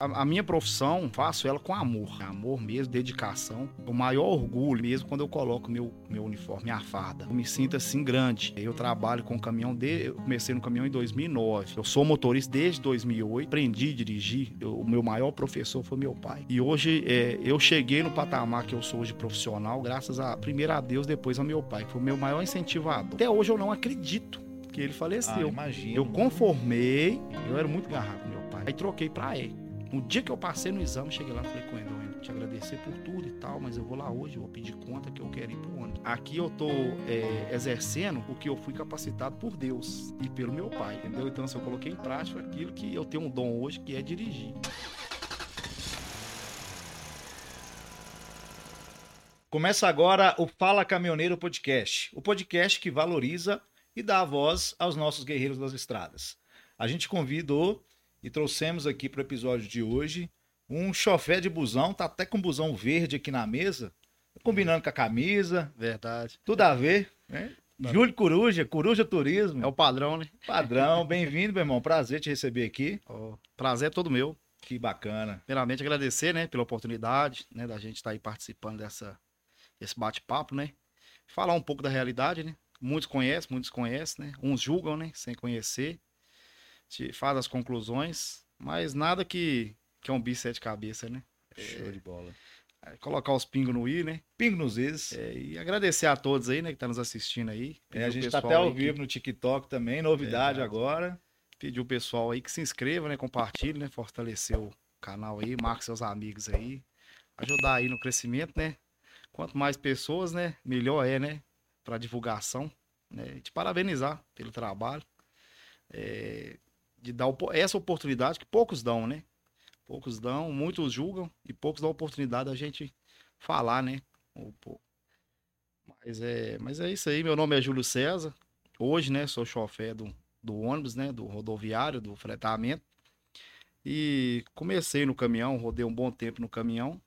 A, a, minha profissão, faço ela com amor. Amor mesmo, dedicação. O maior orgulho mesmo quando eu coloco meu, meu uniforme, minha farda. Eu me sinto assim grande. Eu trabalho com caminhão de. Eu comecei no caminhão em 2009. Eu sou motorista desde 2008. Aprendi a dirigir. Eu, o meu maior professor foi meu pai. E hoje é, eu cheguei no patamar que eu sou hoje profissional, graças a primeiro a Deus, depois ao meu pai, que foi o meu maior incentivador. Até hoje eu não acredito que ele faleceu. Ah, eu conformei, eu era muito garrado com meu pai. Aí troquei pra E. No dia que eu passei no exame, cheguei lá e falei com ele, eu te agradecer por tudo e tal, mas eu vou lá hoje, eu vou pedir conta que eu quero ir pro ônibus. Aqui eu tô é, exercendo o que eu fui capacitado por Deus e pelo meu pai, entendeu? Então, assim, eu coloquei em prática aquilo que eu tenho um dom hoje, que é dirigir. Começa agora o Fala Caminhoneiro Podcast, o podcast que valoriza e dá a voz aos nossos guerreiros das estradas. A gente convidou e trouxemos aqui para o episódio de hoje um chofé de busão, tá até com busão verde aqui na mesa, combinando com a camisa. Verdade. Tudo a ver, né? Júlio Coruja, Coruja Turismo. É o padrão, né? Padrão, bem-vindo, meu irmão. Prazer te receber aqui. Oh, prazer é todo meu. Que bacana. Primeiramente, agradecer, né, pela oportunidade, né, da gente estar tá aí participando dessa, desse bate-papo, né? Falar um pouco da realidade, né? Muitos conhecem, muitos conhecem, né? Uns julgam, né, sem conhecer faz as conclusões, mas nada que, que é um bicho sete cabeça, né? Show é, de bola. É, colocar os pingos no i, né? Pingo nos is. É, e agradecer a todos aí, né, que tá nos assistindo aí. É, a gente tá até ao vivo que... no TikTok também, novidade agora. Pedir o pessoal aí que se inscreva, né, compartilhe, né, fortalecer o canal aí, marque seus amigos aí, ajudar aí no crescimento, né? Quanto mais pessoas, né, melhor é, né, para divulgação, né? E te parabenizar pelo trabalho. É, de dar essa oportunidade que poucos dão, né? Poucos dão, muitos julgam e poucos dão a oportunidade da gente falar, né? Mas é, mas é isso aí. Meu nome é Júlio César. Hoje, né, sou chofer do, do ônibus, né, do rodoviário, do fretamento. E comecei no caminhão, rodei um bom tempo no caminhão.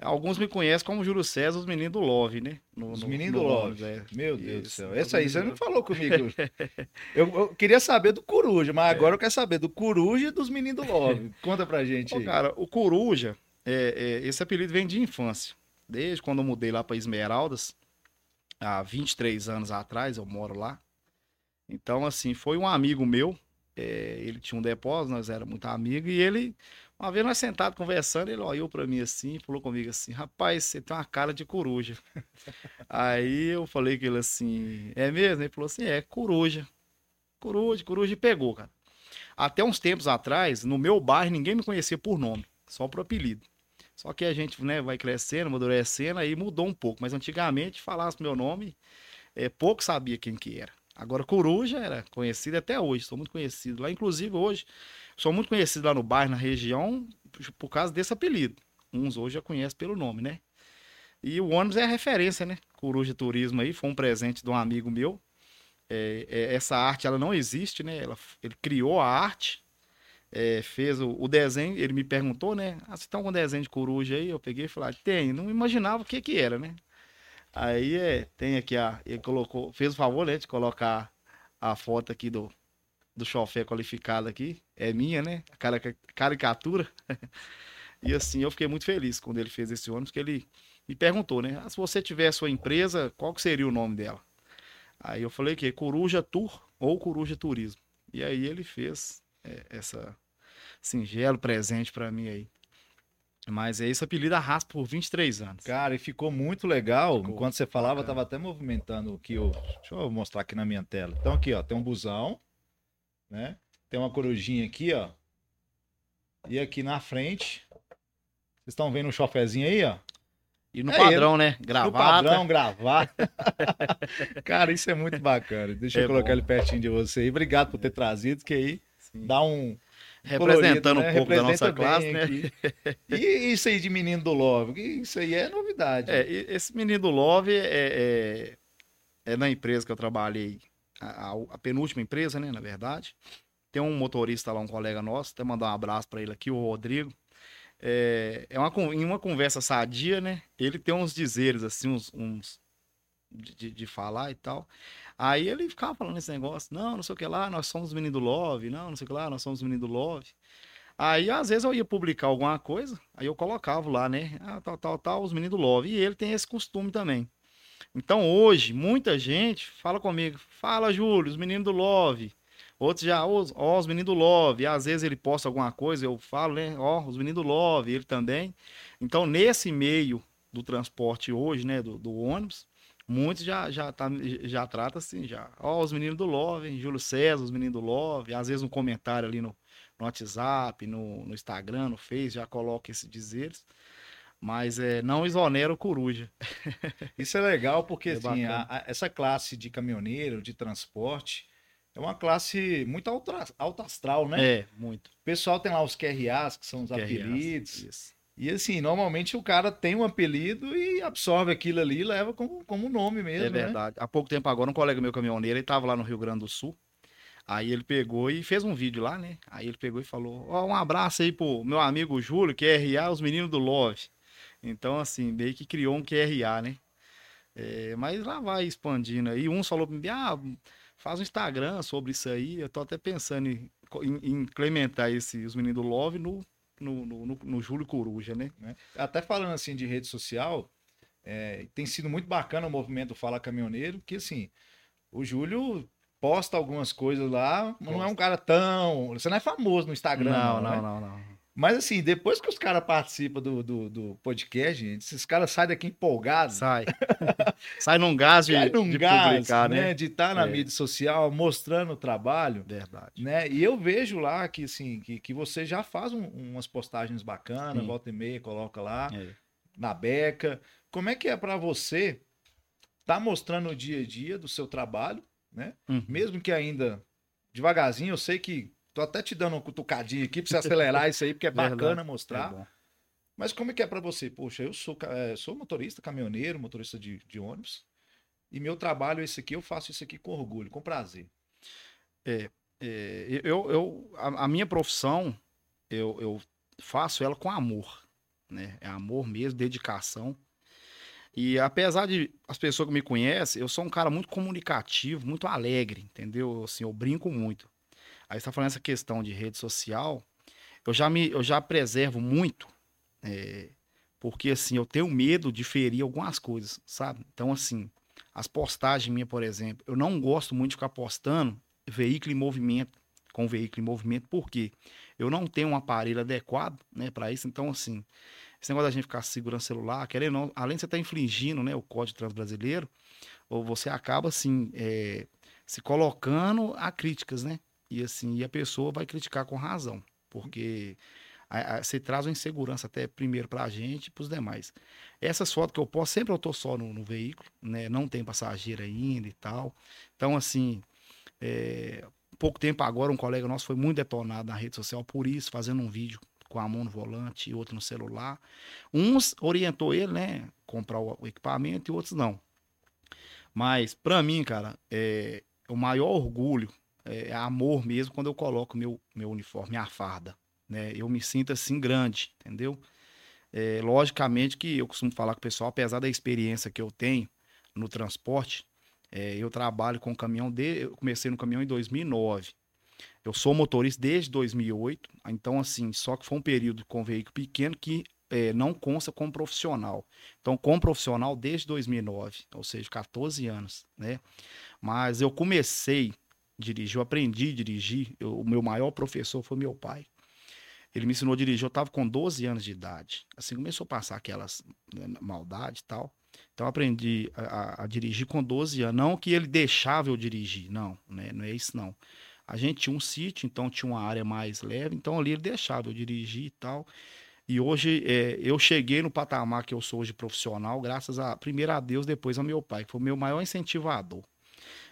Alguns me conhecem como Júlio César, os meninos do Love, né? No, os meninos do Love. Love. É. Meu Deus do céu. Essa aí você não falou comigo. eu, eu, queria saber do Coruja, mas agora é. eu quero saber do Coruja e dos meninos do Love. Conta pra gente Pô, cara, o Coruja, é, é, esse apelido vem de infância. Desde quando eu mudei lá para Esmeraldas, há 23 anos atrás, eu moro lá. Então, assim, foi um amigo meu. É, ele tinha um depósito, nós éramos muito amigos, e ele uma vez nós sentados conversando, ele olhou para mim assim, falou comigo assim: Rapaz, você tem uma cara de coruja. Aí eu falei com ele assim: É mesmo? Ele falou assim: É, coruja. Coruja, coruja, e pegou, cara. Até uns tempos atrás, no meu bairro, ninguém me conhecia por nome, só por apelido. Só que a gente né, vai crescendo, amadurecendo, aí mudou um pouco. Mas antigamente, falasse meu nome, é, pouco sabia quem que era. Agora, Coruja era conhecido até hoje, sou muito conhecido. Lá, inclusive, hoje, sou muito conhecido lá no bairro, na região, por causa desse apelido. Uns hoje já conhecem pelo nome, né? E o ônibus é a referência, né? Coruja Turismo aí, foi um presente de um amigo meu. É, é, essa arte, ela não existe, né? Ela, ele criou a arte, é, fez o, o, desenho, ele me perguntou, né? Ah, você tem algum desenho de coruja aí? Eu peguei e falei, ah, tem. Não imaginava o que que era, né? Aí é, tem aqui a. Ele colocou, fez o favor, né, de colocar a foto aqui do, do chofé qualificado aqui. É minha, né? A caricatura. e assim, eu fiquei muito feliz quando ele fez esse ônibus, que ele me perguntou, né? Ah, se você tiver a sua empresa, qual que seria o nome dela? Aí eu falei que Coruja Tour ou Coruja Turismo. E aí ele fez é, essa singelo presente para mim aí. Mas esse apelido arrasta por 23 anos. Cara, e ficou muito legal. Ficou Enquanto você falava, eu tava até movimentando aqui. O... Deixa eu mostrar aqui na minha tela. Então, aqui, ó, tem um busão, né? Tem uma corujinha aqui, ó. E aqui na frente. Vocês estão vendo um chofezinho aí, ó? E no é padrão, ele. né? Gravata. No padrão, gravata. Cara, isso é muito bacana. Deixa é eu colocar bom. ele pertinho de você aí. Obrigado por ter trazido, que aí Sim. dá um, representando né? um pouco da nossa classe, né? E isso aí de menino do Love, isso aí é novidade. É, esse menino do Love é, é, é na empresa que eu trabalhei, a, a, penúltima empresa, né, na verdade. Tem um motorista lá, um colega nosso, até mandar um abraço para ele aqui, o Rodrigo. É, é uma, em uma conversa sadia, né? Ele tem uns dizeres, assim, uns, uns de, de falar e tal. Aí ele ficava falando esse negócio, não, não sei o que lá, nós somos os meninos do Love, não, não sei o que lá, nós somos os meninos do Love. Aí, às vezes, eu ia publicar alguma coisa, aí eu colocava lá, né? Ah, tal, tal, tal, os meninos do Love. E ele tem esse costume também. Então, hoje, muita gente fala comigo, fala, Júlio, os meninos do Love. Outros já, ó, ó, os meninos do Love. Às vezes ele posta alguma coisa, eu falo, né? Ó, os meninos do Love, ele também. Então, nesse meio do transporte hoje, né, do, do ônibus, muitos já já tá, já trata assim, já. Ó, os meninos do Love, hein? Júlio César, os meninos do Love, às vezes um comentário ali no, no WhatsApp, no, no Instagram, no Face, já coloca esses dizeres. Mas é, não exonera o coruja. Isso é legal porque É assim, a- a- essa classe de caminhoneiro, de transporte, é uma classe muito alto, alto astral, né? É, muito. O pessoal tem lá os QRAs, que são os QRAs, apelidos. isso. E assim, normalmente o cara tem um apelido e absorve aquilo ali e leva como, como nome mesmo, É né? verdade. Há pouco tempo agora, um colega meu caminhoneiro, ele tava lá no Rio Grande do Sul. Aí ele pegou e fez um vídeo lá, né? Aí ele pegou e falou: Ó, um abraço aí pro meu amigo Júlio, QRA, os meninos do Love. Então, assim, meio que criou um QRA, né? É, mas lá vai expandindo aí. Uns falou pra mim: ah, faz um Instagram sobre isso aí. Eu tô até pensando em, em- em implementar esse, os meninos do Love no, no, no, no- Júlio Coruja, né? né? Até falando assim de rede social, é, tem sido muito bacana o movimento Fala Caminhoneiro, que assim, o Júlio posta algumas coisas lá, mas não é um cara tão. Você não é famoso no Instagram, Não, não, não, né? não, não. Mas assim, depois que os caras participam do, do, do podcast, gente, esses caras saem daqui empolgados. Sai. Sai num gás de, num de gás, publicar, né? né? De estar na É. mídia social, mostrando o trabalho. Verdade. Né? E eu vejo lá que, assim, que, que você já faz um- umas postagens bacanas, Sim. volta e meia, coloca lá É. na beca. Como é que é para você tá mostrando o dia a dia do seu trabalho, né? Uhum. Mesmo que ainda devagarzinho, eu sei que tô até te dando uma cutucadinha aqui para você acelerar isso aí, porque é bacana mostrar. É. Mas como é que é para você? Poxa, eu sou, eh, sou motorista, caminhoneiro, motorista de, de ônibus, e meu trabalho é esse aqui, eu faço isso aqui com orgulho, com prazer. É, eu, eu, a, a minha profissão, eu, eu faço ela com amor, né? É amor mesmo, dedicação. E apesar de as pessoas que me conhecem, eu sou um cara muito comunicativo, muito alegre, entendeu? Assim, eu brinco muito. Aí você tá falando essa questão de rede social, eu já me, eu já preservo muito, é, porque assim, eu tenho medo de ferir algumas coisas, sabe? Então, assim, as postagens minhas, por exemplo, eu não gosto muito de ficar postando veículo em movimento, com veículo em movimento, porque eu não tenho um aparelho adequado, né, para isso. Então, assim, esse negócio da gente ficar segurando celular, querendo, não, além de você estar infringindo, né, o Código Transbrasileiro, ou você acaba, assim, é, se colocando a críticas, né? E assim, e a pessoa vai criticar com razão, porque a- a- você traz uma insegurança até primeiro para a gente e para os demais. Essas fotos que eu posto, sempre eu tô só no, no veículo, né? Não tem passageiro ainda e tal. Então, assim, é, pouco tempo agora, um colega nosso foi muito detonado na rede social por isso, fazendo um vídeo com a mão no volante e outro no celular. Uns orientou ele, né? Comprar o, o equipamento e outros não. Mas, para mim, cara, é, o maior orgulho é, é amor mesmo quando eu coloco meu, meu uniforme, minha farda. Né? Eu me sinto assim grande, entendeu? É, logicamente que eu costumo falar com o pessoal, apesar da experiência que eu tenho no transporte, é, eu trabalho com caminhão, de, eu comecei no caminhão em 2009. Eu sou motorista desde 2008, então assim, só que foi um período com veículo pequeno que é, não consta como profissional. Então, como profissional desde 2009, ou seja, 14 anos, né? Mas eu comecei a dirigir, eu aprendi a dirigir, eu- o meu maior professor foi meu pai. Ele me ensinou a dirigir, eu estava com 12 anos de idade. Assim, começou a passar aquelas né, maldade e tal. Então, aprendi a, a- a dirigir com 12 anos. Não que ele deixava eu dirigir, não, né? Não é isso, não. A gente tinha um sítio, então tinha uma área mais leve, então ali ele deixava eu dirigir e tal. E hoje é, eu cheguei no patamar que eu sou hoje profissional, graças a, primeiro a Deus, depois ao meu pai, que foi o meu maior incentivador.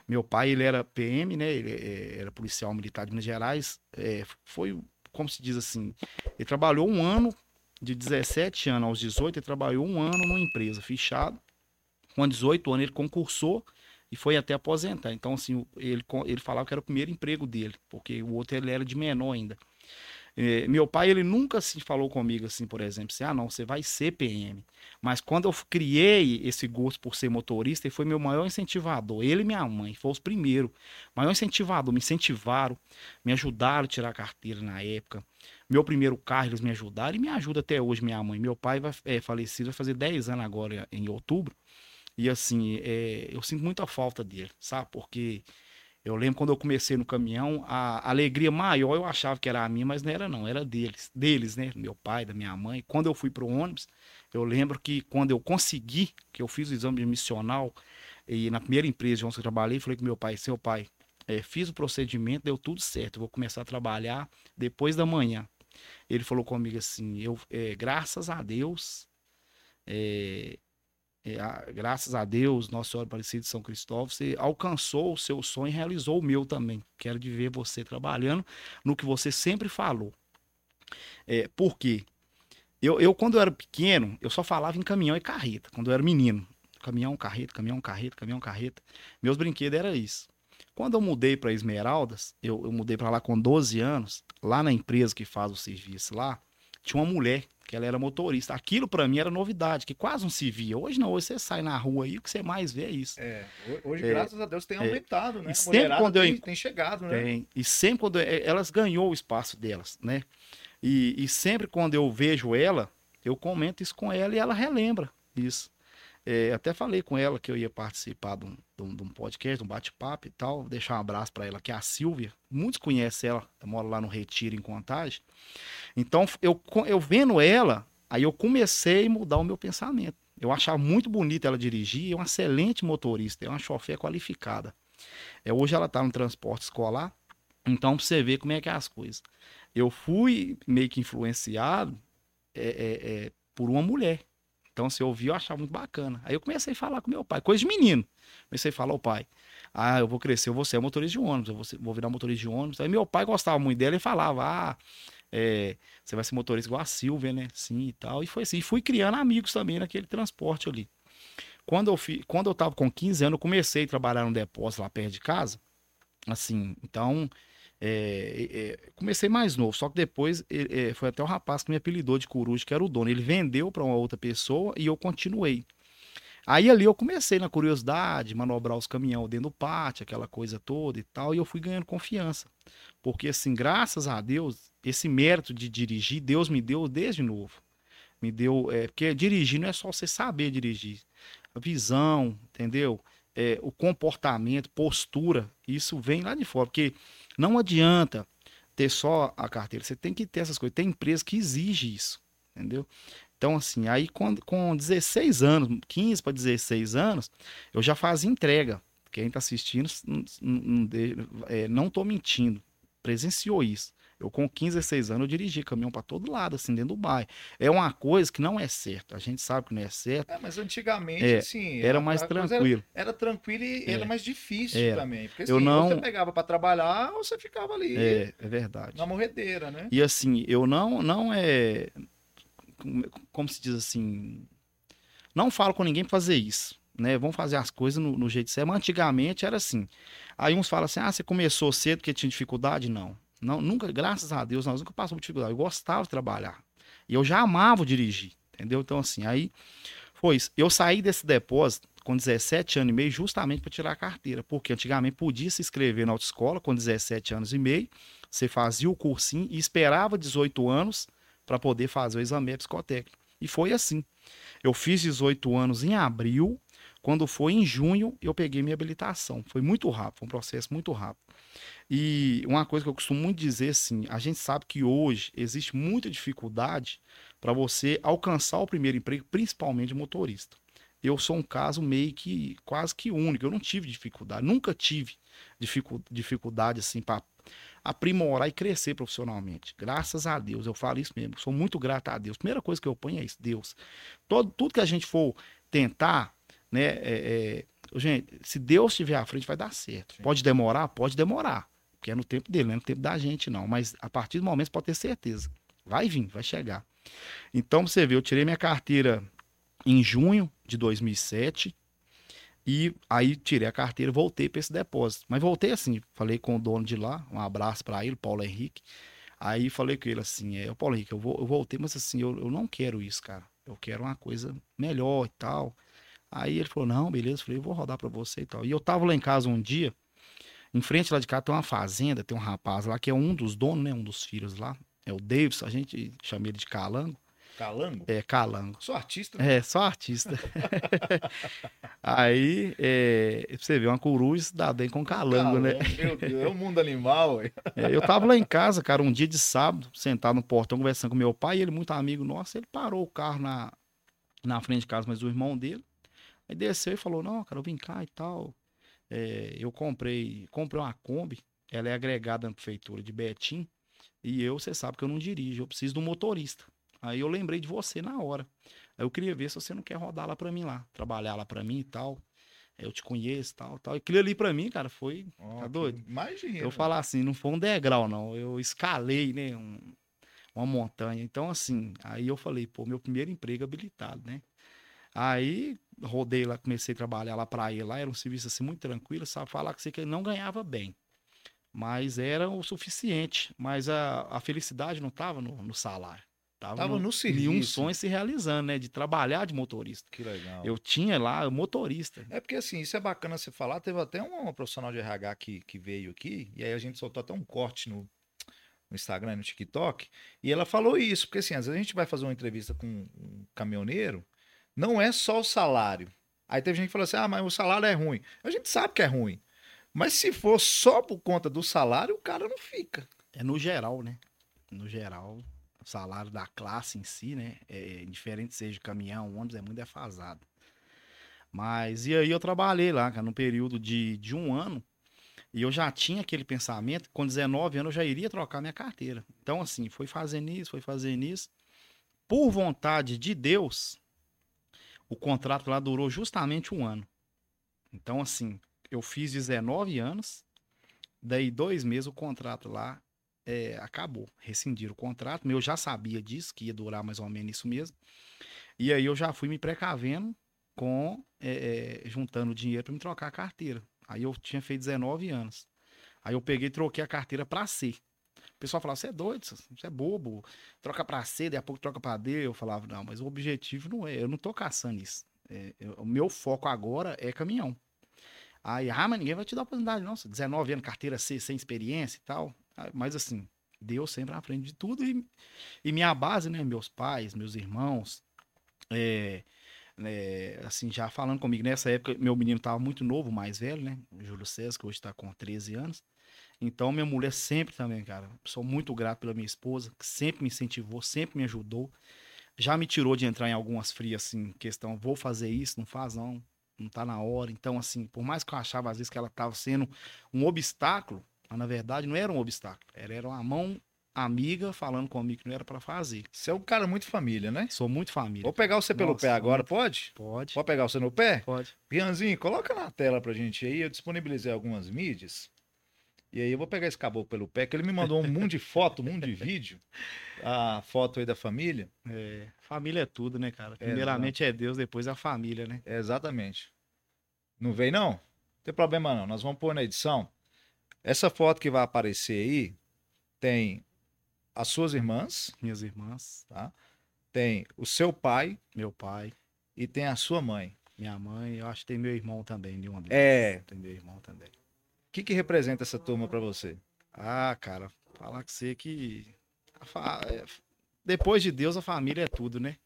Meu pai, ele era PM, né? Ele é, era policial militar de Minas Gerais. é, foi, como se diz assim, ele trabalhou um ano, de 17 anos aos 18, ele trabalhou um ano numa empresa fechado. Com 18 anos ele concursou e foi até aposentar. Então, assim, ele, ele falava que era o primeiro emprego dele, porque o outro ele era de menor ainda. É, meu pai, ele nunca assim falou comigo assim, por exemplo, assim, ah, não, você vai ser PM. Mas quando eu criei esse gosto por ser motorista, ele foi meu maior incentivador. Ele e minha mãe, foi os primeiros. Maior incentivador, me incentivaram, me ajudaram a tirar a carteira na época. Meu primeiro carro, eles me ajudaram e me ajuda até hoje, minha mãe. Meu pai vai, é falecido, vai fazer 10 anos agora, em outubro. E assim, é, eu sinto muita falta dele, sabe? Porque eu lembro quando eu comecei no caminhão, a alegria maior eu achava que era a minha, mas não era não, era deles, deles, né? Meu pai, da minha mãe. Quando eu fui para o ônibus, eu lembro que quando eu consegui, que eu fiz o exame missional, e na primeira empresa onde eu trabalhei, falei com meu pai, seu pai, é, fiz o procedimento, deu tudo certo, vou começar a trabalhar depois da manhã. Ele falou comigo assim, eu, é, graças a Deus, é, é, a, graças a Deus, Nossa Senhora Aparecida de São Cristóvão, você alcançou o seu sonho e realizou o meu também. Quero de ver você trabalhando no que você sempre falou. É, por quê? Eu, eu, quando eu era pequeno, eu só falava em caminhão e carreta, quando eu era menino. Caminhão, carreta, caminhão, carreta, caminhão, carreta. Meus brinquedos era isso. Quando eu mudei para Esmeraldas, eu, eu mudei para lá com 12 anos, lá na empresa que faz o serviço lá, tinha uma mulher que ela era motorista. Aquilo para mim era novidade, que quase não se via. Hoje não, hoje você sai na rua aí, o que você mais vê é isso. É, hoje, é, graças a Deus, tem é. aumentado, é, né? E sempre quando eu... tem, tem chegado, né? Tem. E sempre quando eu... É, elas ganhou o espaço delas, né? E, e sempre quando eu vejo ela, eu comento isso com ela e ela relembra isso. É, até falei com ela que eu ia participar de um, de um, de um podcast, de um bate-papo e tal. Vou deixar um abraço para ela, que é a Silvia. Muitos conhecem ela, ela mora lá no Retiro, em Contagem. Então, eu, eu vendo ela, aí eu comecei a mudar o meu pensamento. Eu achava muito bonita ela dirigir, é uma excelente motorista, é uma chofer qualificada. É, hoje ela está no transporte escolar, então pra você ver como é que é as coisas. Eu fui meio que influenciado é, é, é, por uma mulher. Então, se eu ouvir, eu achava muito bacana. Aí eu comecei a falar com meu pai, coisa de menino. Comecei a falar ao pai. Ah, eu vou crescer, eu vou ser motorista de ônibus, eu vou, ser, vou virar motorista de ônibus. Aí meu pai gostava muito dela e falava, ah, é, você vai ser motorista igual a Silvia, né? Sim e tal. E foi assim. E fui criando amigos também naquele transporte ali. Quando eu, fi, quando eu tava com 15 anos, eu comecei a trabalhar no depósito lá perto de casa. Assim, então é, é, comecei mais novo, só que depois é, foi até o rapaz que me apelidou de coruja, que era o dono. Ele vendeu para uma outra pessoa e eu continuei. Aí ali eu comecei na curiosidade, manobrar os caminhões dentro do pátio, aquela coisa toda e tal, e eu fui ganhando confiança. Porque, assim, graças a Deus, esse mérito de dirigir, Deus me deu desde novo. Me deu. É, porque dirigir não é só você saber dirigir. A visão, entendeu? É, o comportamento, postura, isso vem lá de fora. Porque não adianta ter só a carteira, você tem que ter essas coisas. Tem empresa que exige isso, entendeu? Então, assim, aí com, com 16 anos, 15 para 16 anos, eu já fazia entrega. Quem está assistindo, é, não tô mentindo, presenciou isso. Eu, com 15, 16 anos, eu dirigi caminhão para todo lado, assim, dentro do bairro. É uma coisa que não é certa. A gente sabe que não é certo. É, mas antigamente, é, assim. Era mais tranquilo. Era, era, tranquilo e é. era mais difícil era. também. Porque assim, eu não... você pegava para trabalhar ou você ficava ali. É, é verdade. Na morredeira, né? E assim, eu não, não é. Como se diz assim. Não falo com ninguém pra fazer isso. Né, vamos fazer as coisas no, no jeito certo. Mas antigamente era assim. Aí uns falam assim: ah, você começou cedo porque tinha dificuldade? Não. Não, nunca, graças a Deus, nós nunca passamos dificuldade. Eu gostava de trabalhar. E eu já amava dirigir, entendeu? Então, assim, aí foi isso. Eu saí desse depósito com 17 anos e meio justamente para tirar a carteira, porque antigamente podia se inscrever na autoescola com 17 anos e meio, você fazia o cursinho e esperava 18 anos para poder fazer o exame psicotécnico. E foi assim. Eu fiz 18 anos em abril, quando foi em junho, eu peguei minha habilitação. Foi muito rápido, foi um processo muito rápido. E uma coisa que eu costumo muito dizer assim, a gente sabe que hoje existe muita dificuldade para você alcançar o primeiro emprego, principalmente motorista. Eu sou um caso meio que quase que único, eu não tive dificuldade, nunca tive dificuldade assim para aprimorar e crescer profissionalmente. Graças a Deus, eu falo isso mesmo, sou muito grato a Deus. Primeira coisa que eu ponho é isso, Deus. Todo, tudo que a gente for tentar, né, é, é, gente, se Deus estiver à frente, vai dar certo. Sim. Pode demorar? Pode demorar porque é no tempo dele, não é no tempo da gente, não. Mas a partir do momento você pode ter certeza. Vai vir, vai chegar. Então, você vê, eu tirei minha carteira em junho de 2007 e aí tirei a carteira voltei para esse depósito. Mas voltei assim, falei com o dono de lá, um abraço para ele, Paulo Henrique. Aí falei com ele assim, é, Paulo Henrique, eu, vou, eu voltei, mas assim, eu, eu não quero isso, cara. Eu quero uma coisa melhor e tal. Aí ele falou, não, beleza. Eu falei, vou rodar pra você e tal. E eu tava lá em casa um dia, em frente lá de cá tem uma fazenda, tem um rapaz lá que é um dos donos, né? Um dos filhos lá. É o Davis, a gente chama ele de Calango. Calango? É, Calango. Sou artista. Né? É, só artista. Aí, é, você vê, uma coruja se dá bem com calango, né? Meu Deus, é o mundo animal, ué. É, eu tava lá em casa, cara, um dia de sábado, sentado no portão, conversando com meu pai, ele, muito amigo nosso, ele parou o carro na, na frente de casa, mas o irmão dele, aí desceu e falou, não, cara, eu vim cá e tal, é, eu comprei, comprei uma Kombi, ela é agregada na prefeitura de Betim, e eu, você sabe que eu não dirijo, eu preciso de um motorista. Aí eu lembrei de você na hora. Aí eu queria ver se você não quer rodar lá para mim lá, trabalhar lá para mim e tal. Eu te conheço, tal, tal. E aquilo ali para mim, cara, foi, oh, tá doido? Imagina. Eu falar assim, não foi um degrau não, eu escalei, né, um, uma montanha. Então assim, aí eu falei, pô, meu primeiro emprego habilitado, né? Aí rodei lá, comecei a trabalhar lá para ele lá, era um serviço assim muito tranquilo, sabe? Falar que você não ganhava bem mas era o suficiente. Mas a, a felicidade não estava no, no, salário. Tava, tava no, no serviço. E um sonho se realizando, né? De trabalhar de motorista. Que legal. Eu tinha lá motorista. É porque assim, isso é bacana você falar. Teve até uma profissional de RH que, que veio aqui, e aí a gente soltou até um corte no, no Instagram e no TikTok, e ela falou isso, porque assim, às vezes a gente vai fazer uma entrevista com um caminhoneiro, não é só o salário. Aí teve gente que falou assim: ah, mas o salário é ruim. A gente sabe que é ruim. Mas se for só por conta do salário, o cara não fica. É no geral, né? No geral, o salário da classe em si, né? É diferente seja caminhão, ônibus, é muito defasado. Mas e aí eu trabalhei lá, cara, num período de, de um ano. E eu já tinha aquele pensamento, com 19 anos eu já iria trocar minha carteira. Então, assim, foi fazendo isso, foi fazendo isso. Por vontade de Deus, o contrato lá durou justamente um ano. Então, assim, eu fiz 19 anos, daí dois meses o contrato lá é, acabou. Rescindiram o contrato, eu já sabia disso, que ia durar mais ou menos isso mesmo. E aí eu já fui me precavendo com é, é, juntando dinheiro para me trocar a carteira. Aí eu tinha feito 19 anos. Aí eu peguei e troquei a carteira para C. Pessoal falava, você é doido, você é bobo, troca para C, daqui a pouco troca para D. Eu falava, não, mas o objetivo não é, eu não tô caçando isso. É, eu, o meu foco agora é caminhão. Aí, ah, mas ninguém vai te dar oportunidade, não. 19 anos, carteira C, sem experiência e tal. Ah, mas assim, Deus sempre à frente de tudo. E, e minha base, né? Meus pais, meus irmãos. É, é, assim, já falando comigo, nessa época, meu menino estava muito novo, mais velho, né? Júlio César, que hoje está com 13 anos. Então, minha mulher sempre também, cara. Sou muito grato pela minha esposa, que sempre me incentivou, sempre me ajudou. Já me tirou de entrar em algumas frias, assim, questão, vou fazer isso, não faz não não tá na hora. Então, assim, por mais que eu achava às vezes que ela estava sendo um obstáculo, mas na verdade não era um obstáculo. Era, era uma mão amiga falando comigo que não era para fazer. Você é um cara muito família, né? Sou muito família. Vou pegar você pelo Nossa, pé agora, muito... pode? Pode. Pode pegar você no pé? Pode. Rianzinho, coloca na tela pra gente aí. Eu disponibilizei algumas mídias. E aí eu vou pegar esse caboclo pelo pé, que ele me mandou um mundo de foto, um mundo de vídeo. A foto aí da família. É, família é tudo, né, cara? Primeiramente é, é Deus, depois é a família, né? É, exatamente. Não veio, não? Não tem problema, não. Nós vamos pôr na edição. Essa foto que vai aparecer aí tem as suas irmãs. Minhas irmãs. Tá? Tem o seu pai. Meu pai. E tem a sua mãe. Minha mãe, eu acho que tem meu irmão também, de uma É. Tem meu irmão também que, que representa essa turma para você? Ah, cara, falar com você que. É, depois de Deus, a família é tudo, né?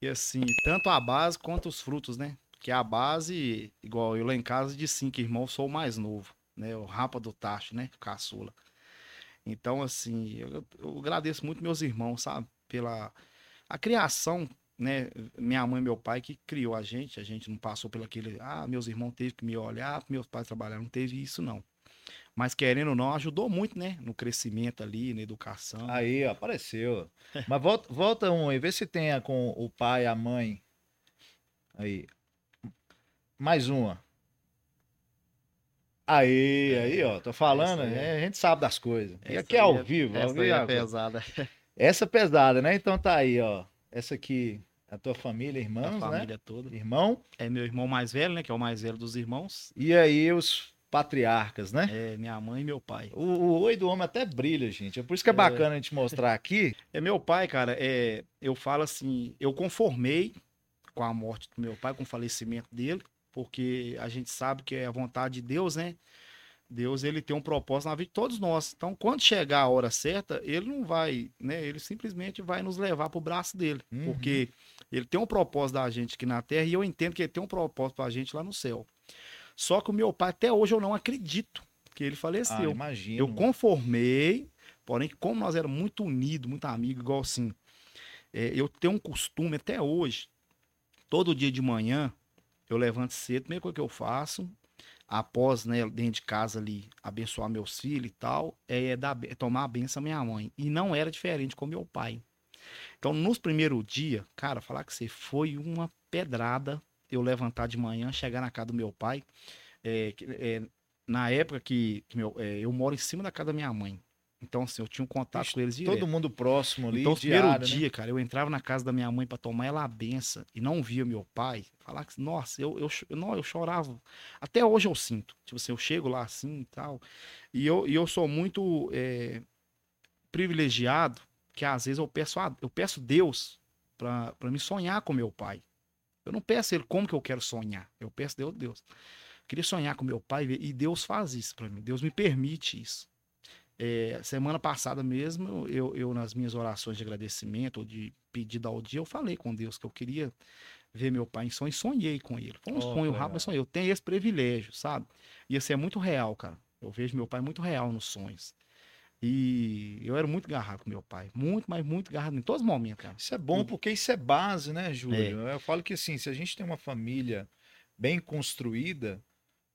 E assim, tanto a base quanto os frutos, né? Porque a base, igual eu lá em casa, de cinco irmãos, sou o mais novo, né? O rapa do tacho, né? Caçula. Então, assim, eu, eu agradeço muito meus irmãos, sabe? Pela a criação né, minha mãe e meu pai que criou a gente, a gente não passou pelo aquele, ah, meus irmãos teve que me olhar, meus pais trabalharam, não teve isso não. Mas querendo ou não, ajudou muito, né, no crescimento ali, na educação. Aí, apareceu. Mas volta, volta um e vê se tem com o pai, a mãe. Aí. Mais uma. Aí, é, aí, ó, tô falando, é, a gente sabe das coisas. E aqui é ao vivo, essa ao vivo. é pesada. Essa é pesada, né? Então tá aí, ó. Essa aqui, a tua família, irmãos, a né? família toda. Irmão. É meu irmão mais velho, né? Que é o mais velho dos irmãos. E aí os patriarcas, né? É, minha mãe e meu pai. O, o oi do homem até brilha, gente. É por isso que é bacana a gente mostrar aqui. É meu pai, cara, é, eu falo assim, eu conformei com a morte do meu pai, com o falecimento dele, porque a gente sabe que é a vontade de Deus, né? Deus, ele tem um propósito na vida de todos nós. Então, quando chegar a hora certa, ele não vai, né? Ele simplesmente vai nos levar pro braço dele, Uhum. porque ele tem um propósito da gente aqui na terra e eu entendo que ele tem um propósito pra gente lá no céu. Só que o meu pai, até hoje, eu não acredito que ele Ah, faleceu. imagino. Eu conformei, porém, como nós éramos muito unidos, muito amigos, igual assim, é, eu tenho um costume até hoje, todo dia de manhã, eu levanto cedo, a coisa que eu faço, após, né, dentro de casa ali, abençoar meus filhos e tal, é, dar, é tomar a benção minha mãe. E não era diferente com meu pai. Então, nos primeiros dias, cara, falar que você foi uma pedrada eu levantar de manhã, chegar na casa do meu pai. É, é, na época que, que meu, é, eu moro em cima da casa da minha mãe. Então, assim, eu tinha um contato Ixi, com eles direto. Todo mundo próximo ali, Então, os primeiros diário, né? dias, cara, eu entrava na casa da minha mãe pra tomar ela a benção e não via meu pai. Falar que, nossa, eu, eu, não, eu chorava. Até hoje eu sinto. Tipo assim, eu chego lá assim e tal. E eu, e eu sou muito é, privilegiado que às vezes eu peço, a, eu peço Deus pra, pra me sonhar com meu pai. Eu não peço ele como que eu quero sonhar. Eu peço Deus, Deus. Eu queria sonhar com meu pai e Deus faz isso pra mim. Deus me permite isso. É, semana passada mesmo, eu, eu, nas minhas orações de agradecimento ou de pedido ao dia, eu falei com Deus que eu queria ver meu pai em sonho e sonhei com ele. Foi um Oh, sonho rápido, mas sonhei. Eu tenho esse privilégio, sabe? E assim, é muito real, cara. Eu vejo meu pai muito real nos sonhos. E eu era muito garrado com meu pai. Muito, mas muito garrado em todos os momentos, cara. Isso é bom porque isso é base, né, É. Júlio? Eu falo que assim, se a gente tem uma família bem construída,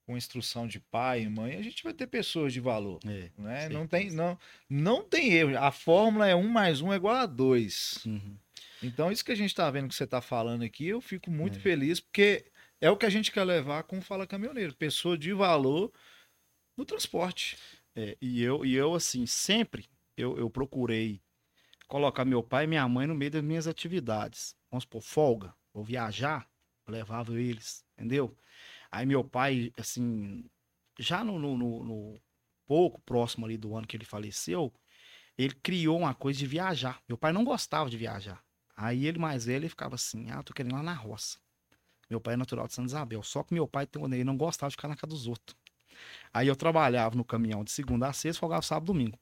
com instrução de pai e mãe, a gente vai ter pessoas de valor. É. Né? Sim, Não, tem, sim. não, não tem erro. A fórmula é um mais um é igual a dois. Uhum. Então, isso que a gente tá vendo que você tá falando aqui, eu fico muito É. feliz, porque é o que a gente quer levar com o Fala Caminhoneiro. Pessoa de valor no transporte. É, e eu, e eu assim, sempre eu, eu procurei colocar meu pai e minha mãe no meio das minhas atividades. Vamos por folga, vou viajar, eu levava eles, entendeu? Aí meu pai, assim, já no, no, no- pouco próximo ali do ano que ele faleceu, ele criou uma coisa de viajar. Meu pai não gostava de viajar. Aí ele mais velho, ele ficava assim, ah, tô querendo ir lá na roça. Meu pai é natural de Santa Isabel. Só que meu pai ele não gostava de ficar na casa dos outros. Aí eu trabalhava no caminhão de segunda a sexta, folgava sábado domingo.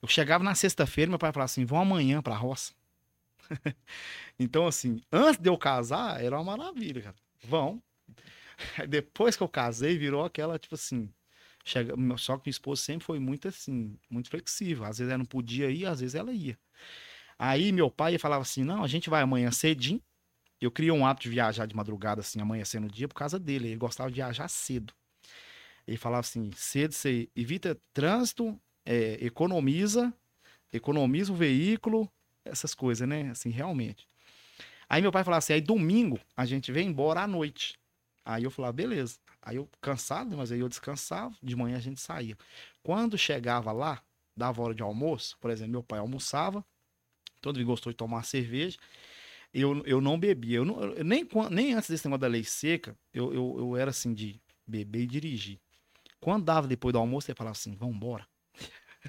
Eu chegava na sexta-feira, meu pai falava assim: vão amanhã pra roça. então, assim, antes de eu casar, era uma maravilha, cara. Vão. Depois que eu casei, virou aquela, tipo assim. Chega... Só que minha esposa sempre foi muito assim, muito flexível. Às vezes ela não podia ir, às vezes ela ia. Aí meu pai falava assim: não, a gente vai amanhã cedinho. Eu criei um hábito de viajar de madrugada, assim, amanhecendo o dia, por causa dele. Ele gostava de viajar cedo. Ele falava assim: cedo você evita trânsito, é, economiza, economiza o veículo, essas coisas, né? Assim, realmente. Aí meu pai falava assim: aí domingo a gente vem embora à noite. Aí eu falava: beleza. Aí eu cansado, mas aí eu descansava, de manhã a gente saía. Quando chegava lá, dava hora de almoço, por exemplo, meu pai almoçava, todo mundo gostou de tomar cerveja. Eu, eu não bebia. Eu não, eu nem, nem antes desse negócio da lei seca, eu, eu, eu era assim de beber e dirigir. Quando dava depois do almoço, ele falava assim: vamos embora.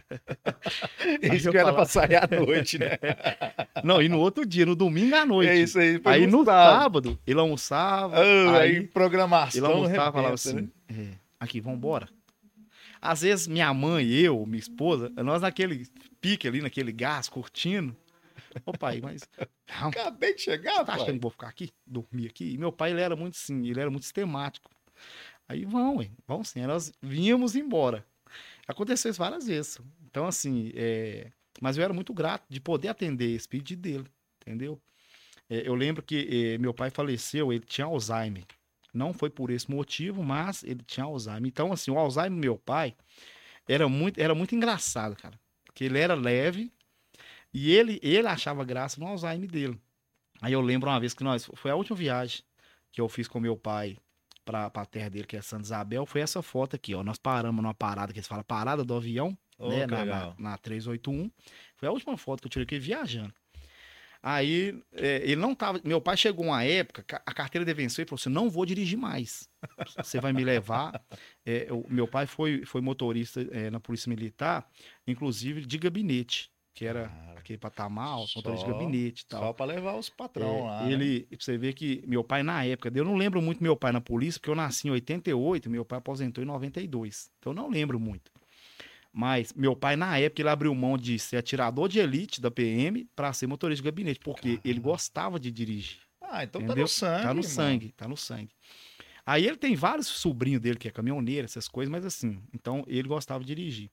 Isso que era pra falava- sair à noite, né? Não, e no outro dia, no domingo à noite. É isso aí. Aí no sábado. sábado, ele almoçava. Ah, aí, aí programação. ele almoçava e falava arrebenta, assim: né? aqui, vamos embora. Às vezes, minha mãe, eu, minha esposa, nós naquele pique ali, naquele gás, curtindo. Ô pai, mas. Não, Acabei de chegar, tá pai. achando que vou ficar aqui? Dormir aqui? E meu pai, ele era muito assim, ele era muito sistemático. Aí vão, ué, vão sim. Aí nós vínhamos embora. Aconteceu isso várias vezes. Então, assim, é... mas eu era muito grato de poder atender esse pedido dele, entendeu? É, eu lembro que é, meu pai faleceu, ele tinha Alzheimer. Não foi por esse motivo, mas ele tinha Alzheimer. Então, assim, o Alzheimer do meu pai era muito, era muito engraçado, cara. Porque ele era leve e ele, ele achava graça no Alzheimer dele. Aí eu lembro uma vez que nós. Foi a última viagem que eu fiz com meu pai pra, pra terra dele, que é Santa Isabel. Foi essa foto aqui, ó. Nós paramos numa parada que eles falam parada do avião, Ô, né? Na, na, na 381. Foi a última foto que eu tirei aqui viajando. Aí é, ele não tava. Meu pai chegou uma época, ca- a carteira dele venceu e falou assim: não vou dirigir mais. Você vai me levar. É, o meu pai foi, foi motorista é, na Polícia Militar, inclusive de gabinete, que era Cara, aquele patamar, alto, motorista de gabinete e tal. Só pra levar os patrão É, lá. né? ele, pra você ver que meu pai, na época, eu não lembro muito meu pai na polícia, porque eu nasci em 88, meu pai aposentou em 92. Então eu não lembro muito. Mas meu pai, na época, ele abriu mão de ser atirador de elite da PM para ser motorista de gabinete, porque ele gostava de dirigir. Ah, então tá Entendeu? no sangue. Tá no irmão. sangue, tá no sangue. Aí ele tem vários sobrinhos dele que é caminhoneiro, essas coisas, mas assim, então ele gostava de dirigir.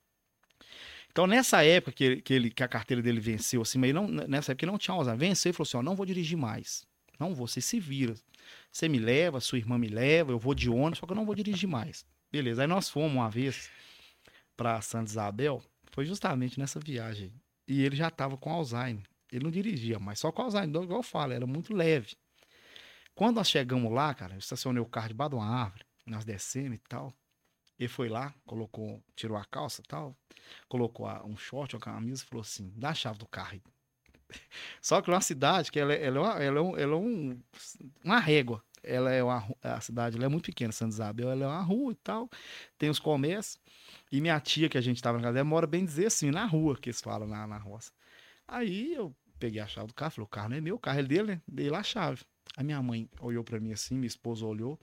Então nessa época que, que, ele- que a carteira dele venceu, assim, mas não, nessa época ele não tinha Alzheimer, venceu e falou assim, ó, não vou dirigir mais. Não vou, você se vira. Você me leva, sua irmã me leva, eu vou de ônibus, só que eu não vou dirigir mais. Beleza, aí nós fomos uma vez pra Santa Isabel, foi justamente nessa viagem. E ele já tava com Alzheimer. Ele não dirigia, mas só com Alzheimer, igual eu falo, era muito leve. Quando nós chegamos lá, cara, eu estacionei o carro debaixo de uma árvore, nós descemos e tal. Ele foi lá, colocou, tirou a calça e tal, colocou a- um short, uma camisa e falou assim: dá a chave do carro. Só que numa cidade que ela, é- ela é, uma, ela é, um, ela é um- uma régua. Ela é uma, a cidade ela é muito pequena, Santa Isabel, ela é uma rua e tal, tem os comércios. E minha tia, que a gente tava na casa dela, mora bem dizer assim, na rua, que eles falam na, na roça. Aí eu peguei a chave do carro, falei, o carro não é meu, o carro é dele, né? Dei lá a chave. A minha mãe olhou pra mim assim, minha esposa olhou.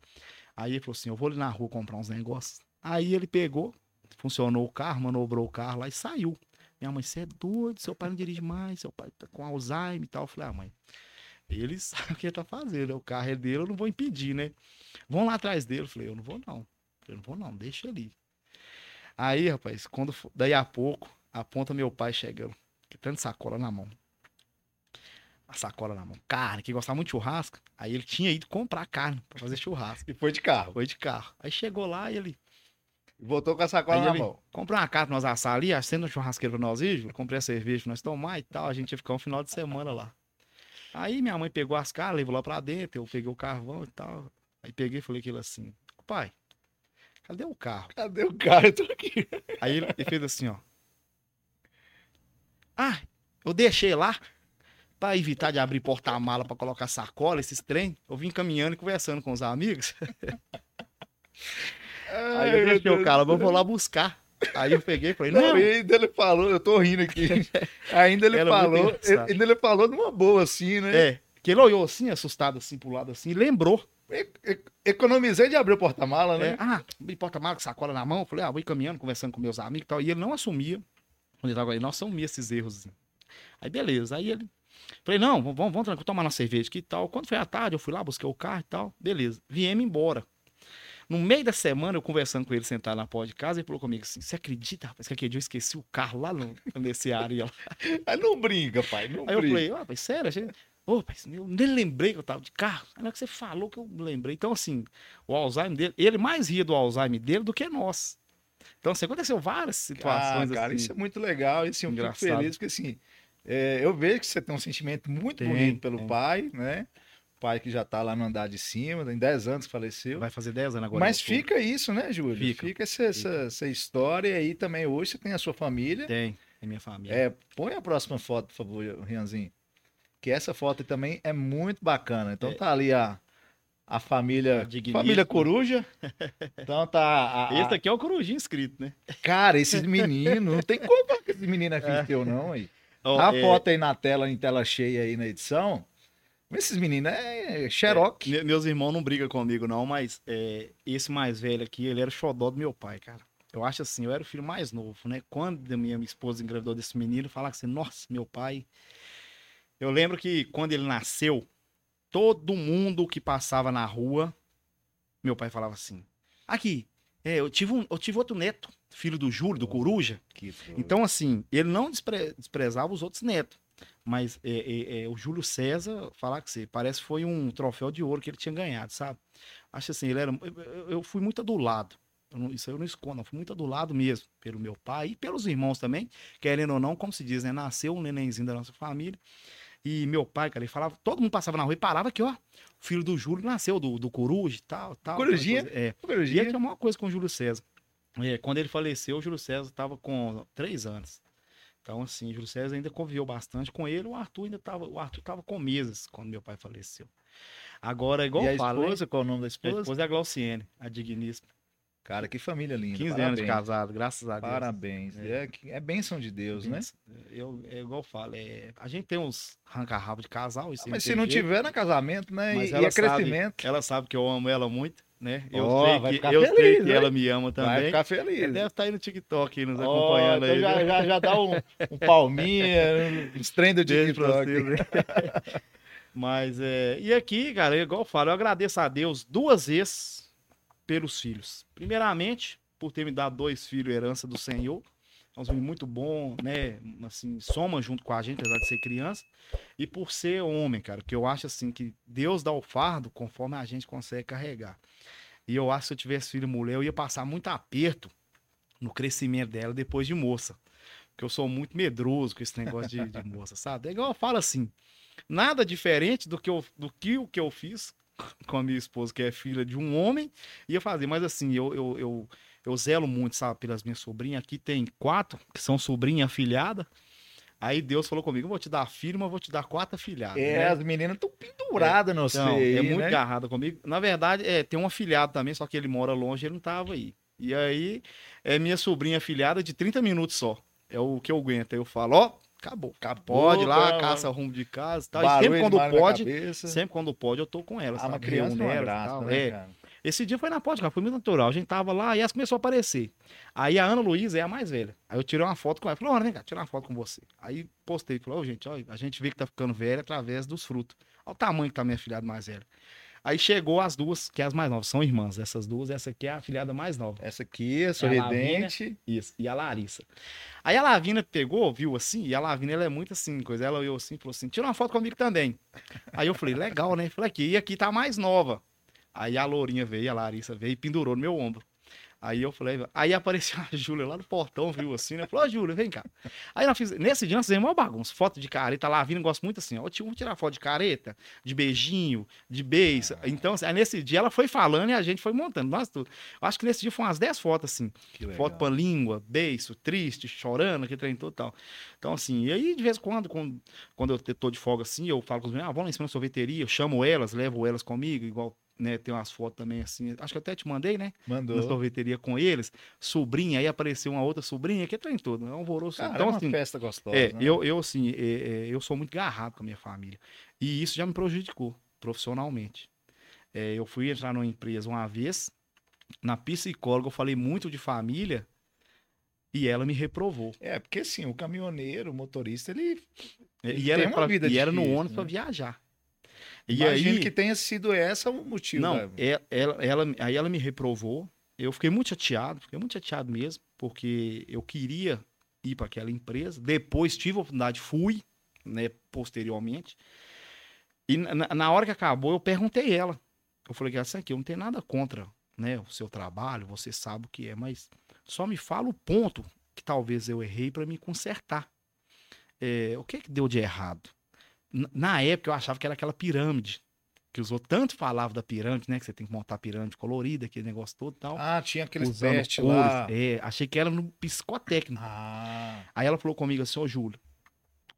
Aí ele falou assim: Eu vou ali na rua comprar uns negócios. Aí ele pegou, funcionou o carro, manobrou o carro lá e saiu. Minha mãe, você é doido, seu pai não dirige mais, seu pai tá com Alzheimer e tal. Eu falei, ah, mãe, ele sabe o que ele tá fazendo, né? o carro é dele, eu não vou impedir, né? Vão lá atrás dele. Eu falei, eu não vou não. Eu não vou não, deixa ele. Aí, rapaz, quando for- daí a pouco, aponta meu pai chegando, que tanto sacola na mão. A sacola na mão. Carne, que gostava muito de churrasco. Aí ele tinha ido comprar carne pra fazer churrasco. E foi de carro. Foi de carro. Aí chegou lá e ele Voltou com a sacola Aí na ele mão. comprou uma carne pra nós assar ali, acendo um churrasqueiro pra nós ir, comprei a cerveja pra nós tomar e tal, a gente ia ficar um final de semana lá. Aí minha mãe pegou as caras, levou lá pra dentro, eu peguei o carvão e tal. Aí peguei e falei aquilo assim, pai, cadê o carro? Cadê o cara? Eu tô aqui. Aí ele, ele fez assim, ó. Ah, eu deixei lá pra evitar de abrir porta-mala pra colocar sacola, esses trem. Eu vim caminhando e conversando com os amigos. Aí eu deixei o cara, vou lá buscar. Aí eu peguei e falei, Não, não, ainda ele falou, eu tô rindo aqui. ainda ele Era falou, engraçado. ainda ele falou numa boa assim, né? É, que ele olhou assim, assustado assim pro lado assim, lembrou. E- e- Economizei de abrir o porta-mala, né? É, ah, me porta-mala com sacola na mão. Falei, ah, vou ir caminhando, conversando com meus amigos e tal. E ele não assumia. Quando ele tava aí, não assumia esses erros. assim. Aí beleza, aí ele. Falei, não, vamos, vamos, vamos tomar uma cerveja aqui e tal. Quando foi à tarde, eu fui lá, busquei o carro e tal. Beleza, viemos embora. No meio da semana, eu conversando com ele, sentado na porta de casa, ele falou comigo assim: Você acredita, rapaz, que aquele dia eu esqueci o carro lá no, nesse área lá? Aí não brinca, pai, não Aí eu brinca. falei, ó, rapaz, sério? Ô, rapaz, eu nem lembrei que eu tava de carro. Aí Na hora que você falou que eu lembrei. Então, assim, o Alzheimer dele, ele mais ria do Alzheimer dele do que nós. Então, assim, aconteceu várias Ah, situações cara, assim. isso é muito legal. E, assim, eu fico Engraçado. feliz porque assim, é, eu vejo que você tem um sentimento muito Tem, bonito pelo tem. pai, né? Pai que já tá lá no andar de cima, tem 10 anos que faleceu. Vai fazer 10 anos agora. Mas em fica isso, né, Júlio? Fica, Fica, essa, essa, essa história e aí também. Hoje você tem a sua família. Tem, é minha família. É, põe a próxima foto, por favor, Rianzinho. Que essa foto também é muito bacana. Então É. tá ali a, a família. A digníssima. família Coruja. Então tá. A, a- Esse aqui é o Corujinho inscrito, né? Cara, esses meninos, não tem como que esse menino é filho teu, não, aí. Tá a é, foto aí na tela, em tela cheia aí na edição. Esses meninos é xeroque. me- Meus irmãos não brigam comigo, não, mas é, esse mais velho aqui, ele era o xodó do meu pai, cara. Eu acho assim, eu era o filho mais novo, né? Quando a minha esposa engravidou desse menino, falava assim, nossa, meu pai. Eu lembro que quando ele nasceu, todo mundo que passava na rua, meu pai falava assim: aqui, é, eu, tive um, eu tive outro neto, filho do Júlio, do Coruja. Então, assim, ele não despre- desprezava os outros netos. Mas é, é, é, o Júlio César, falar que você, parece que foi um troféu de ouro que ele tinha ganhado, sabe? Acho assim, ele era. Eu, eu- fui muito adulado. Eu não- isso aí eu não escondo, eu fui muito adulado mesmo, pelo meu pai e pelos irmãos também, querendo ou não, como se diz, né? Nasceu um nenenzinho da nossa família. E meu pai, cara, ele falava, todo mundo passava na rua e parava aqui, ó. O filho do Júlio nasceu, do, do Coruja e tal, tal. Corujinha? É. E Corujinha. ele tinha a maior coisa com o Júlio César. É, quando ele faleceu, o Júlio César estava com três anos. Então, assim, Júlio César ainda conviveu bastante com ele. O Arthur ainda tava, o Arthur tava com meses quando meu pai faleceu. Agora, igual e a né? esposa, qual é o nome da a esposa? esposa é a Glauciene, a digníssima. Cara, que família linda. 15 anos parabéns. de casado, graças a Deus. Parabéns. É, que- é bênção de Deus, né? Eu, é igual eu falo, é, a gente tem uns ranca-rabo de casal. Ah, mas se não jeito. tiver, não é casamento, né? Mas E, e ela é crescimento. Ela sabe que eu amo ela muito, né? Eu Ó, sei vai que, eu feliz, sei que né? ela me ama Vai também. ficar feliz. Ela deve estar aí no TikTok nos Ó, acompanhando então aí. já, viu? já, já dá um, um palminha, uns trem do TikTok. né? Mas é. E aqui, cara, igual eu falo, eu agradeço a Deus duas vezes pelos filhos. Primeiramente, por ter me dado dois filhos, herança do Senhor. É um filho muito bom, né? Assim, soma junto com a gente, apesar de ser criança. E por ser homem, cara, que eu acho assim que Deus dá o fardo conforme a gente consegue carregar. E eu acho que se eu tivesse filho mulher, eu ia passar muito aperto no crescimento dela depois de moça. Porque eu sou muito medroso com esse negócio de, de moça, sabe? É igual eu falo assim, nada diferente do que, eu, do que o que eu fiz com a minha esposa, que é filha de um homem, ia fazer. Mas assim, eu, eu, eu, eu zelo muito, sabe, pelas minhas sobrinhas. Aqui tem quatro, que são sobrinha afilhada. Aí Deus falou comigo, eu vou te dar mas eu vou te dar quatro afilhadas. É, né? as meninas estão penduradas no Então, sei, é muito né? agarrada comigo. Na verdade, é, tem um afilhado também, só que ele mora longe, ele não tava aí. E aí, é minha sobrinha afilhada de 30 minutos só. É o que eu aguento. Aí eu falo, ó, acabou. Pode ir lá, tá, caça rumo de casa e tal. E sempre quando pode, sempre quando pode, eu tô com ela. Ah, uma criança Reúno é graça, tal. né, É. cara? Esse dia foi na pode, cara, foi muito natural. A gente tava lá e elas começou a aparecer. Aí a Ana Luísa é a mais velha. Aí eu tirei uma foto com ela. Falei, Ana, vem cá, tirar uma foto com você. Aí postei, falei, ô gente, ó, a gente vê que tá ficando velha através dos frutos. Olha o tamanho que tá minha filhada mais velha. Aí chegou as duas, que é as mais novas, são irmãs, essas duas, essa aqui é a filhada mais nova. Essa aqui, a sorridente. Isso, e a Larissa. Aí a Lavina pegou, viu assim, e a Lavina ela é muito assim, coisa. Ela olhou assim e falou assim: tira uma foto comigo também. Aí eu falei, legal, né? Falei, aqui, e aqui tá mais nova. Aí a Lourinha veio, a Larissa veio e pendurou no meu ombro. Aí eu falei, aí apareceu a Júlia lá no portão, viu assim, né? Falou, ó, Júlia, vem cá. Aí nós fiz, nesse dia nós fizemos uma bagunça, foto de careta, a Lavina gosta muito assim, ó, vamos tirar foto de careta, de beijinho, de beijo. Então, assim, aí nesse dia ela foi falando e a gente foi montando, nós tudo. Eu acho que nesse dia foi umas 10 fotos, assim. Foto pra língua, beijo, triste, chorando, que trem todo e tal. Então, assim, e aí de vez em quando, quando, quando eu tô de folga assim, eu falo com os meninos, ah, vamos lá em cima da sorveteria, eu chamo elas, levo elas comigo, igual, né, tem umas fotos também assim, acho que até te mandei, né, na Mandou. sorveteria com eles, sobrinha, aí apareceu uma outra sobrinha, que trem todo, é um alvoroço. Cara, então, é uma assim, festa gostosa. é, né? eu, eu assim, é, é, eu sou muito garrado com a minha família. E isso já me prejudicou profissionalmente. É, eu fui entrar numa empresa uma vez, na psicóloga eu falei muito de família e ela me reprovou. É, porque assim, o caminhoneiro, o motorista, ele. É, Ele E era, tem uma pra- vida e era no difícil, ônibus né? para viajar. E Imagino aí, que tenha sido essa o motivo. não, da- é- ela, ela, aí ela me reprovou. Eu fiquei muito chateado, fiquei muito chateado mesmo, porque eu queria ir para aquela empresa. Depois tive a oportunidade, fui, né, posteriormente. E na, na hora que acabou, eu perguntei ela. Eu falei que assim aqui, eu não tenho nada contra, né, o seu trabalho, você sabe o que é, mas só me fala o ponto que talvez eu errei para me consertar. É, o que que deu de errado? Na época eu achava que era aquela pirâmide que outros tanto falavam da pirâmide, né, que você tem que montar pirâmide colorida, aquele negócio todo e tal. Ah, tinha aqueles testes lá. É, achei que era no psicotécnico. Ah, Aí ela falou comigo assim, ô Júlio,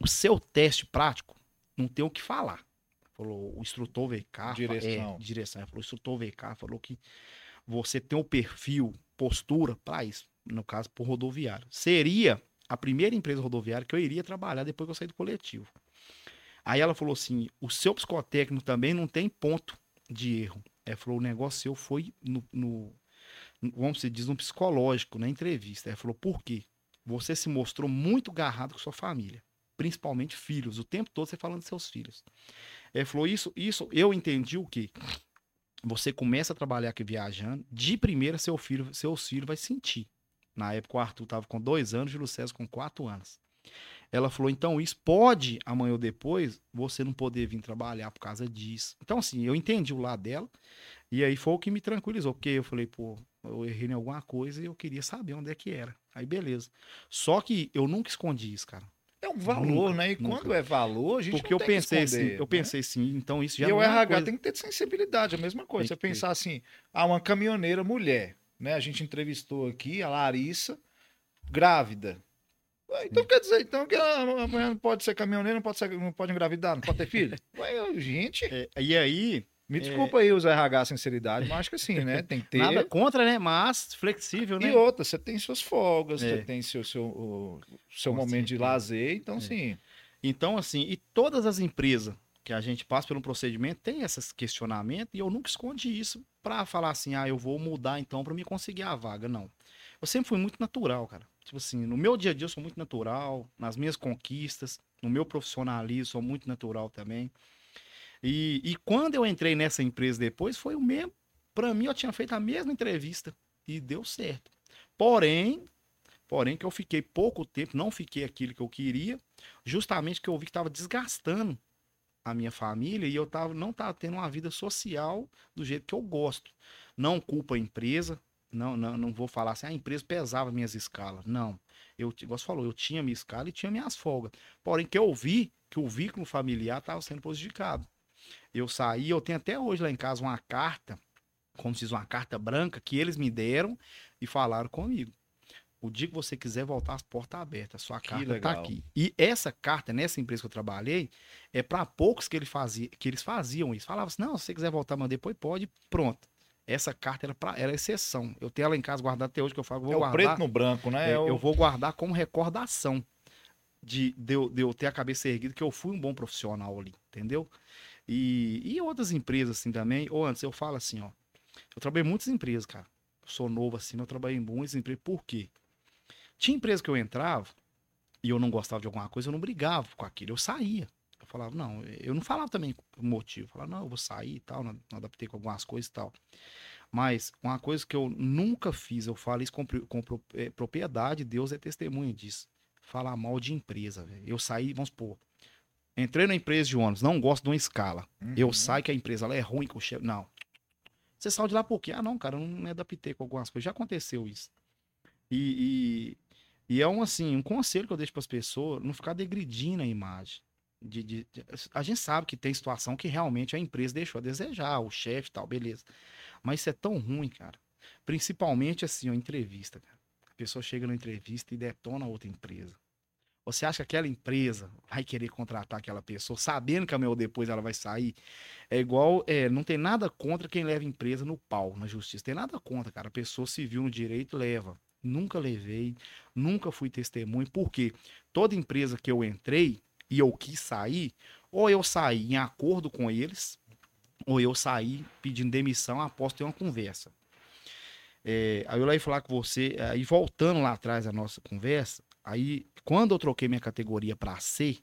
o seu teste prático não tem o que falar. Falou, o instrutor fa- Direção. É, direção. Ela falou, o instrutor cá, falou que você tem o perfil, postura para isso. No caso, por rodoviário. Seria a primeira empresa rodoviária que eu iria trabalhar depois que eu sair do coletivo. Aí ela falou assim, o seu psicotécnico também não tem ponto de erro. Ela falou, o negócio seu foi no, no vamos se diz, no psicológico, na entrevista. Ela falou, por quê? Você se mostrou muito garrado com sua família, principalmente filhos, o tempo todo você falando de seus filhos. Ele falou isso, isso eu entendi o quê? Você começa a trabalhar aqui viajando, de primeira seu filho, seus filhos vai sentir. Na época o Arthur estava com dois anos, e o César com quatro anos. Ela falou, então isso pode, amanhã ou depois, você não poder vir trabalhar por causa disso. Então, assim, eu entendi o lado dela, e aí foi o que me tranquilizou, porque eu falei, pô, eu errei em alguma coisa e eu queria saber onde é que era. Aí, beleza. Só que eu nunca escondi isso, cara. é um valor, Nunca, né? E nunca. quando é valor, a gente Porque não eu pensei esconder, assim, eu né? pensei assim, então isso já E não o é RH coisa... tem que ter sensibilidade, a mesma coisa. Tem Você que ter. pensar assim, ah, uma caminhoneira mulher, né? A gente entrevistou aqui a Larissa, grávida. Então quer dizer, então que a a mulher não pode ser caminhoneira, não pode, ser, não pode engravidar, não pode ter filho? Ué, gente, É, e aí, me desculpa aí os RH sinceridade, mas acho que assim, né? Tem que ter. nada contra, né? Mas flexível, né? E outra, você tem suas folgas, É. você tem seu, seu, o- seu Com momento de certeza. lazer, então É. sim. Então, assim, e todas as empresas que a gente passa pelo procedimento tem esses questionamentos e eu nunca escondi isso pra falar assim, ah, eu vou mudar então pra me conseguir a vaga. Não. Eu sempre fui muito natural, cara. Tipo assim, no meu dia a dia eu sou muito natural, nas minhas conquistas, no meu profissionalismo sou muito natural também. E, e quando eu entrei nessa empresa depois, foi o mesmo. Pra mim, eu tinha feito a mesma entrevista e deu certo. Porém, porém que eu fiquei pouco tempo, não fiquei aquilo que eu queria, justamente que eu vi que estava desgastando a minha família e eu tava, não estava tendo uma vida social do jeito que eu gosto. Não culpa a empresa, não, não, não vou falar assim, "Ah, a empresa pesava minhas escalas. Não. Eu, igual você falou, eu tinha minha escala e tinha minhas folgas. Porém, que eu vi que o vínculo familiar estava sendo prejudicado. Eu saí, eu tenho até hoje lá em casa uma carta, como se diz, uma carta branca, que eles me deram e falaram comigo. O dia que você quiser voltar, as portas abertas, sua Que carta tá legal. aqui. E essa carta, nessa empresa que eu trabalhei, é para poucos que, ele fazia, que eles faziam isso. Falavam assim, não, se você quiser voltar, mas depois pode, pronto. Essa carta era, pra, era exceção. Eu tenho ela em casa guardada até hoje, que eu falo, vou é o guardar. preto no branco, né? É, É o- Eu vou guardar como recordação de, de, eu, de eu ter a cabeça erguida, que eu fui um bom profissional ali, entendeu? E, e outras empresas assim também. Ou antes, eu falo assim, ó. Eu trabalhei em muitas empresas, cara. Eu sou novo assim, mas eu trabalhei em muitas empresas. Por quê? Tinha empresa que eu entrava e eu não gostava de alguma coisa, eu não brigava com aquilo, eu saía. Eu falava, não, eu não falava também o motivo. Eu falava, não, eu vou sair e tal, não, não adaptei com algumas coisas e tal. Mas uma coisa que eu nunca fiz, eu falo isso com, com eh, propriedade, Deus é testemunha disso. Falar mal de empresa, velho. Eu saí, vamos supor, entrei na empresa de ônibus, não gosto de uma escala. Eu Uhum. saio que a empresa é ruim, que o chefe. Não. Você saiu de lá por quê? Ah, não, cara, eu não me adaptei com algumas coisas. Já aconteceu isso. E, e, e é um, assim, um conselho que eu deixo para as pessoas, não ficar degredindo a imagem. De, de- a gente sabe que tem situação que realmente a empresa deixou a desejar, o chefe tal, beleza. Mas isso é tão ruim, cara. Principalmente assim, ó, entrevista, cara. A pessoa chega na entrevista e detona outra empresa. Você acha que aquela empresa vai querer contratar aquela pessoa, sabendo que amanhã ou depois ela vai sair? É igual, é, não tem nada contra quem leva empresa no pau, na justiça. Tem nada contra, cara. A pessoa civil no direito leva. Nunca levei, nunca fui testemunho, porque toda empresa que eu entrei e eu quis sair, ou eu saí em acordo com eles, ou eu saí pedindo demissão após ter uma conversa. É, aí eu lá ia falar com você, aí voltando lá atrás a nossa conversa, aí quando eu troquei minha categoria para C,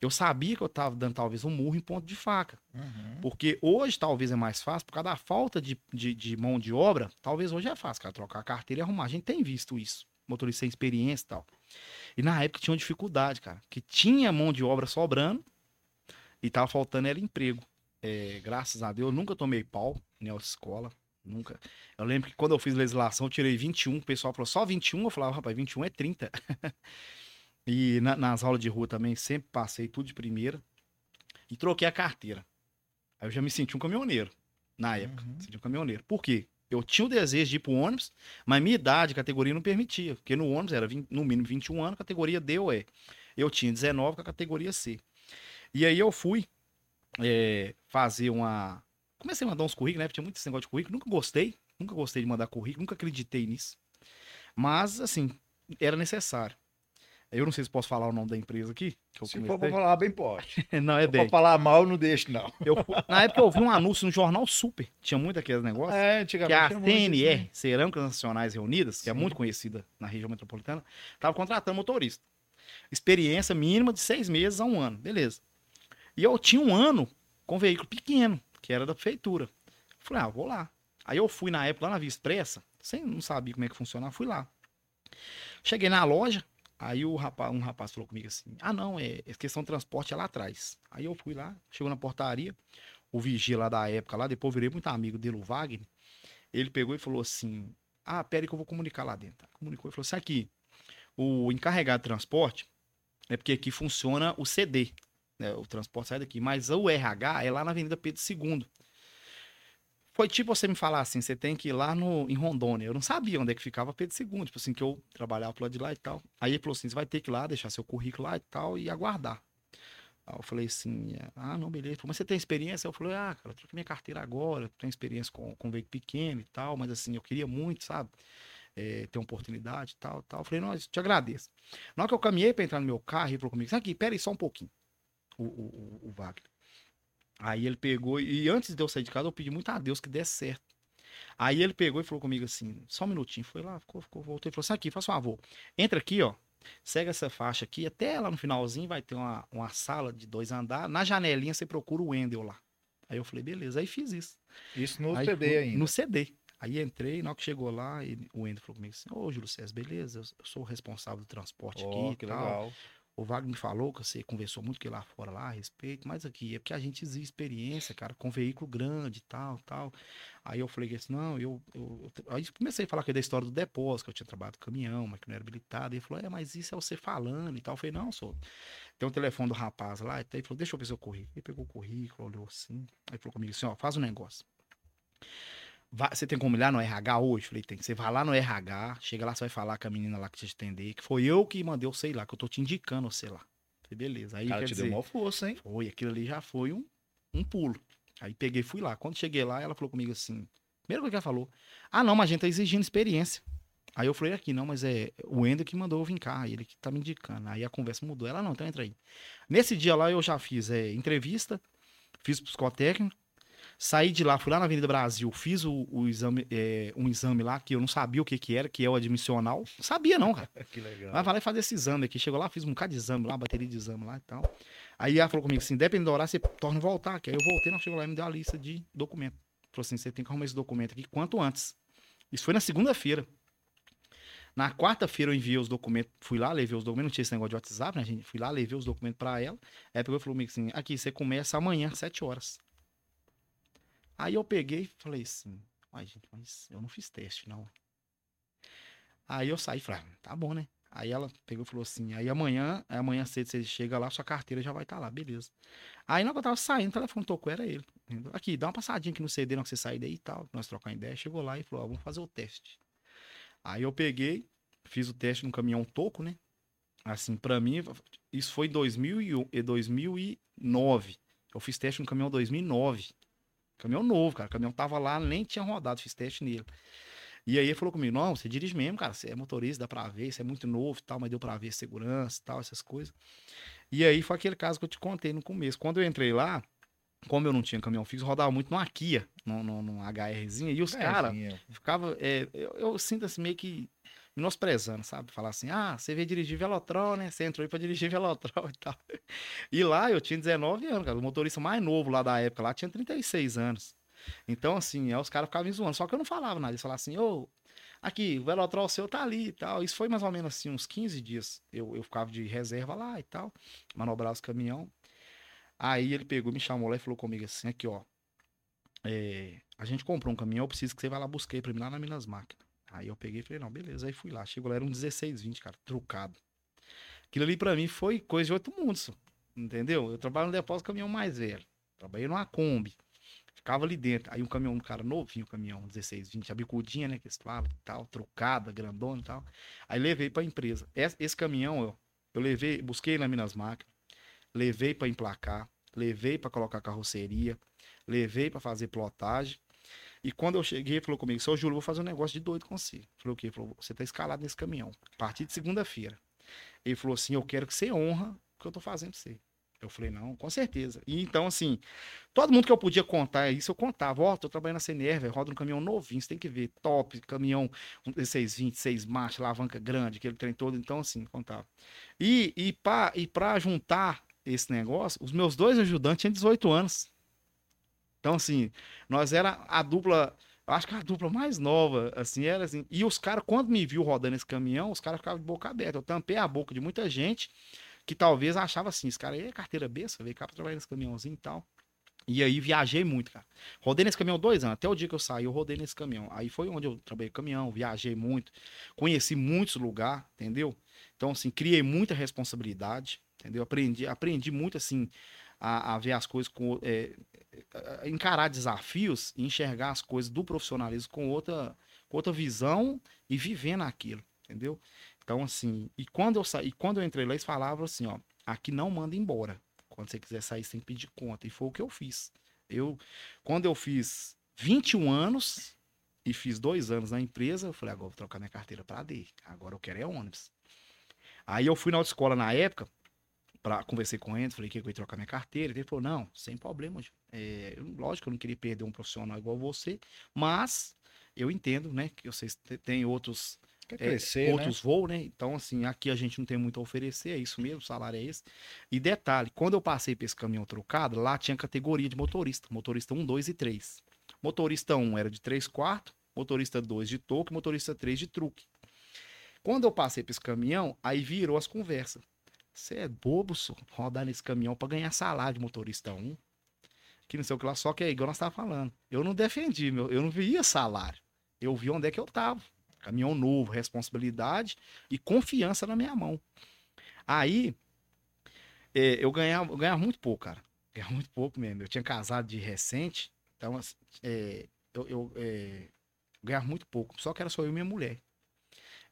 eu sabia que eu estava dando talvez um murro em ponto de faca. Uhum. Porque hoje talvez é mais fácil, por causa da falta de, de, de mão de obra, talvez hoje é fácil, cara, trocar a carteira e arrumar. A gente tem visto isso, motorista sem experiência e tal. E na época tinha uma dificuldade, cara, que tinha mão de obra sobrando e tava faltando era emprego. É, graças a Deus, eu nunca tomei pau em escola, nunca. Eu lembro que quando eu fiz legislação, eu tirei 21, o pessoal falou só 21, eu falava, rapaz, 21 é 30. e na- nas aulas de rua também, sempre passei tudo de primeira e troquei a carteira. Aí eu já me senti um caminhoneiro, na época. Uhum. Senti um caminhoneiro. Por quê? Eu tinha o desejo de ir pro ônibus, mas minha idade, categoria não permitia. Porque no ônibus era 20 no mínimo 21 anos, categoria D ou E. Eu tinha 19 com a categoria C. E aí eu fui é, fazer uma. Comecei a mandar uns currículos, né? Tinha muito esse negócio de currículo. Nunca gostei. Nunca gostei de mandar currículo, nunca acreditei nisso. Mas, assim, era necessário. Eu não sei se posso falar o nome da empresa aqui. Que Se for pra comecei. falar bem, pode. não, é Se bem. pra falar mal, não deixe, não. Eu, na época eu vi um anúncio no jornal Super. Tinha muito aqueles negócios. É, que antigamente. a tinha muito CNR, assim. Cerâmicas Nacionais Reunidas, que é Sim. muito conhecida na região metropolitana, estava contratando motorista. Experiência mínima de seis meses a um ano, beleza. E eu tinha um ano com veículo pequeno, que era da prefeitura. Falei, ah, vou lá. Aí eu fui na época lá na Via Expressa, sem não sabia como é que funcionava, fui lá. Cheguei na loja, aí o rapaz, um rapaz falou comigo assim: ah, não, é, é questão de transporte é lá atrás. Aí eu fui lá, chegou na portaria, o vigia lá da época, lá, depois virei muito amigo dele, o Wagner. Ele pegou e falou assim: Ah, pera aí que eu vou comunicar lá dentro. Comunicou e falou assim: aqui, o encarregado de transporte é porque aqui funciona o CD, né? O transporte sai daqui, mas o RH é lá na Avenida Pedro II. Foi tipo você me falar assim, você tem que ir lá no, em Rondônia. Eu não sabia onde é que ficava Pedro II, tipo assim, que eu trabalhava pro de lá e tal. Aí ele falou assim, você vai ter que ir lá, deixar seu currículo lá e tal, e aguardar. Aí eu falei assim, ah, não, beleza. Mas você tem experiência? Eu falei, ah, cara, eu troquei minha carteira agora, tenho experiência com, com veículo pequeno e tal, mas assim, eu queria muito, sabe? É, ter uma oportunidade e tal, tal. Eu falei, não, eu te agradeço. Na hora que eu caminhei para entrar no meu carro, ele falou comigo, aqui, pera aí só um pouquinho, o, o, o, o Wagner. Aí ele pegou, e antes de eu sair de casa, eu pedi muito a Deus que desse certo. Aí ele pegou e falou comigo assim, só um minutinho, foi lá, ficou, ficou voltou e falou assim, aqui, faz um favor, entra aqui, ó, segue essa faixa aqui, até lá no finalzinho vai ter uma, uma sala de dois andares, na janelinha você procura o Wendel lá. Aí eu falei, beleza, aí fiz isso. Isso no Aí CD fui- ainda. No CD. Aí entrei, na hora que chegou lá, ele- o Wendel falou comigo assim, ô Júlio César, beleza, eu, eu sou o responsável do transporte Ó, aqui e tal. legal. O Wagner falou que você conversou muito ele lá fora lá a respeito, mas aqui é porque a gente exige experiência, cara, com veículo grande tal, tal. Aí eu falei assim, não, eu, eu, eu- Aí comecei a falar aqui da história do depósito, que eu tinha trabalhado com caminhão, mas que não era habilitado. Ele falou, é, mas isso é você falando e tal. Eu falei, não, sou. Tem um telefone do rapaz lá, e ele falou, deixa eu ver seu currículo. Ele pegou o currículo, olhou assim, aí falou comigo assim, ó, faz um negócio. Você tem como ir lá no RH hoje? Falei, tem. Você vai lá no RH, chega lá, você vai falar com a menina lá que te atender, que foi eu que mandei, eu sei lá, que eu tô te indicando, sei lá. Falei, beleza. Aí, cara te dizer, deu uma força, hein? foi, aquilo ali já foi um, um pulo. Aí peguei fui lá. Quando cheguei lá, ela falou comigo assim, primeira coisa que ela falou, ah não, mas a gente tá exigindo experiência. Aí eu falei aqui, não, mas é o Ender que mandou eu vir cá, ele que tá me indicando. Aí a conversa mudou. Ela, não, então entra aí. Nesse dia lá eu já fiz é, entrevista, fiz psicotécnico, saí de lá, fui lá na Avenida Brasil, fiz o, o exame, é, um exame lá que eu não sabia o que que era, que é o admissional. Não sabia não, cara. Que legal. Mas vai lá e fazer esse exame aqui. Chegou lá, fiz um bocado de exame lá, bateria de exame lá e tal. Aí ela falou comigo assim: dependendo do horário, você torna voltar. Que aí eu voltei, não chegou lá e me deu a lista de documento. Falou assim: você tem que arrumar esse documento aqui quanto antes. Isso foi na segunda-feira. Na quarta-feira eu enviei os documentos, fui lá, levei os documentos, não tinha esse negócio de WhatsApp, né, gente? Fui lá, levei os documentos pra ela. Aí pegou e falou comigo assim: aqui, você começa amanhã, sete horas. Aí eu peguei e falei assim: ai, gente, mas eu não fiz teste, não. Aí eu saí e falei, ah, tá bom, né? Aí ela pegou e falou assim, aí amanhã, aí amanhã cedo você chega lá, sua carteira já vai estar lá, beleza. Aí na hora que eu tava saindo, o telefone tocou, era ele. Aqui, dá uma passadinha aqui no CD, hora que você sair daí e tal, nós trocar ideia. Chegou lá e falou, ó, vamos fazer o teste. Aí eu peguei, fiz o teste no caminhão toco, né? Assim, pra mim, isso foi em 2000 e um- e 2009. Eu fiz teste no caminhão 2009. Caminhão novo, cara. O caminhão tava lá, nem tinha rodado, fiz teste nele. E aí ele falou comigo, não, você dirige mesmo, cara, você é motorista, dá pra ver, você é muito novo e tal, mas deu pra ver segurança e tal, essas coisas. E aí foi aquele caso que eu te contei no começo. Quando eu entrei lá, como eu não tinha caminhão fixo, rodava muito numa Kia, num, num, num HRzinha, e os É, caras sim, é. ficava, é, eu, eu sinto assim meio que menosprezando, sabe? Falar assim, ah, você veio dirigir Velotrol, né? Você entrou aí pra dirigir Velotrol e tal. E lá eu tinha 19 anos, cara. O motorista mais novo lá da época lá tinha 36 anos. Então, assim, aí os caras ficavam me zoando. Só que eu não falava nada. Eles falavam assim, ô, aqui, o Velotrol seu tá ali e tal. Isso foi mais ou menos assim, uns 15 dias. Eu, eu ficava de reserva lá e tal, manobrar os caminhão. Aí ele pegou, me chamou lá e falou comigo assim, aqui, ó. é, a gente comprou um caminhão, eu preciso que você vá lá buscar pra mim lá na Minas Máquinas. Aí eu peguei e falei, não, beleza. Aí fui lá. Chegou lá, era um 1620, cara, trucado. Aquilo ali pra mim foi coisa de outro mundo, só, entendeu? Eu trabalho no depósito caminhão mais velho. Trabalhei numa Kombi. Ficava ali dentro. Aí um caminhão, um cara novinho, caminhão 1620, a bicudinha, né, que eles e tal, trucada, grandona e tal. Aí levei pra empresa. Esse, esse caminhão, eu, eu levei, busquei na Minas Máquinas, levei pra emplacar, levei pra colocar carroceria, levei pra fazer plotagem. E quando eu cheguei, falou comigo, seu Júlio, vou fazer um negócio de doido com você. Falei, o quê? Falou, você tá escalado nesse caminhão. A partir de segunda-feira. Ele falou assim, eu quero que você honra o que eu tô fazendo pra você. Eu falei, não, com certeza. E então, assim, todo mundo que eu podia contar isso, eu contava. Ó, tô trabalhando na CNR, velho, roda um caminhão novinho, você tem que ver, top, caminhão um 1620, 6 marchas, alavanca grande, aquele trem todo. Então, assim, contava. E, e, pra, e pra juntar esse negócio, os meus dois ajudantes tinham 18 anos. Então, assim, nós era a dupla, acho que a dupla mais nova, assim, era assim. E os caras, quando me viu rodando esse caminhão, os caras ficavam de boca aberta. Eu tampei a boca de muita gente que talvez achava assim, esse cara aí é carteira besta, veio cá pra trabalhar nesse caminhãozinho e tal. E aí viajei muito, cara. Rodei nesse caminhão dois anos, até o dia que eu saí, eu rodei nesse caminhão. Aí foi onde eu trabalhei caminhão, viajei muito, conheci muitos lugares, entendeu? Então, assim, criei muita responsabilidade, entendeu? Aprendi, aprendi muito, assim, a, a ver as coisas com. É, encarar desafios e enxergar as coisas do profissionalismo com outra, com outra visão e viver naquilo, entendeu? Então, assim, e quando eu saí, quando eu entrei lá, eles falavam assim, ó, aqui não manda embora. Quando você quiser sair, que pedir conta. E foi o que eu fiz. Eu, quando eu fiz 21 anos e fiz dois anos na empresa, eu falei, agora vou trocar minha carteira para D. Agora eu quero é ônibus. Aí eu fui na autoescola na época, pra, conversei com ele, falei que eu ia trocar minha carteira. Ele falou, não, sem problema. É, lógico, eu não queria perder um profissional igual você, mas eu entendo, né, que vocês têm outros Quer crescer, é, outros né? voos, né? Então, assim, aqui a gente não tem muito a oferecer, é isso mesmo, o salário é esse. E detalhe, quando eu passei para esse caminhão trocado, lá tinha categoria de motorista, motorista 1, 2 e 3. Motorista 1 era de 3 quartos, motorista 2 de toque, motorista 3 de truque. Quando eu passei para esse caminhão, aí virou as conversas. Você é bobo, só, rodar nesse caminhão para ganhar salário de motorista 1. Que não sei o que lá, só que é igual nós estávamos falando. Eu não defendi, meu, eu não via salário. Eu vi onde é que eu tava. Caminhão novo, responsabilidade e confiança na minha mão. Aí, é, eu, ganhava, eu ganhava muito pouco, cara. Ganhava muito pouco mesmo. Eu tinha casado de recente, então assim, é, eu, eu é, ganhava muito pouco. Só que era só eu e minha mulher.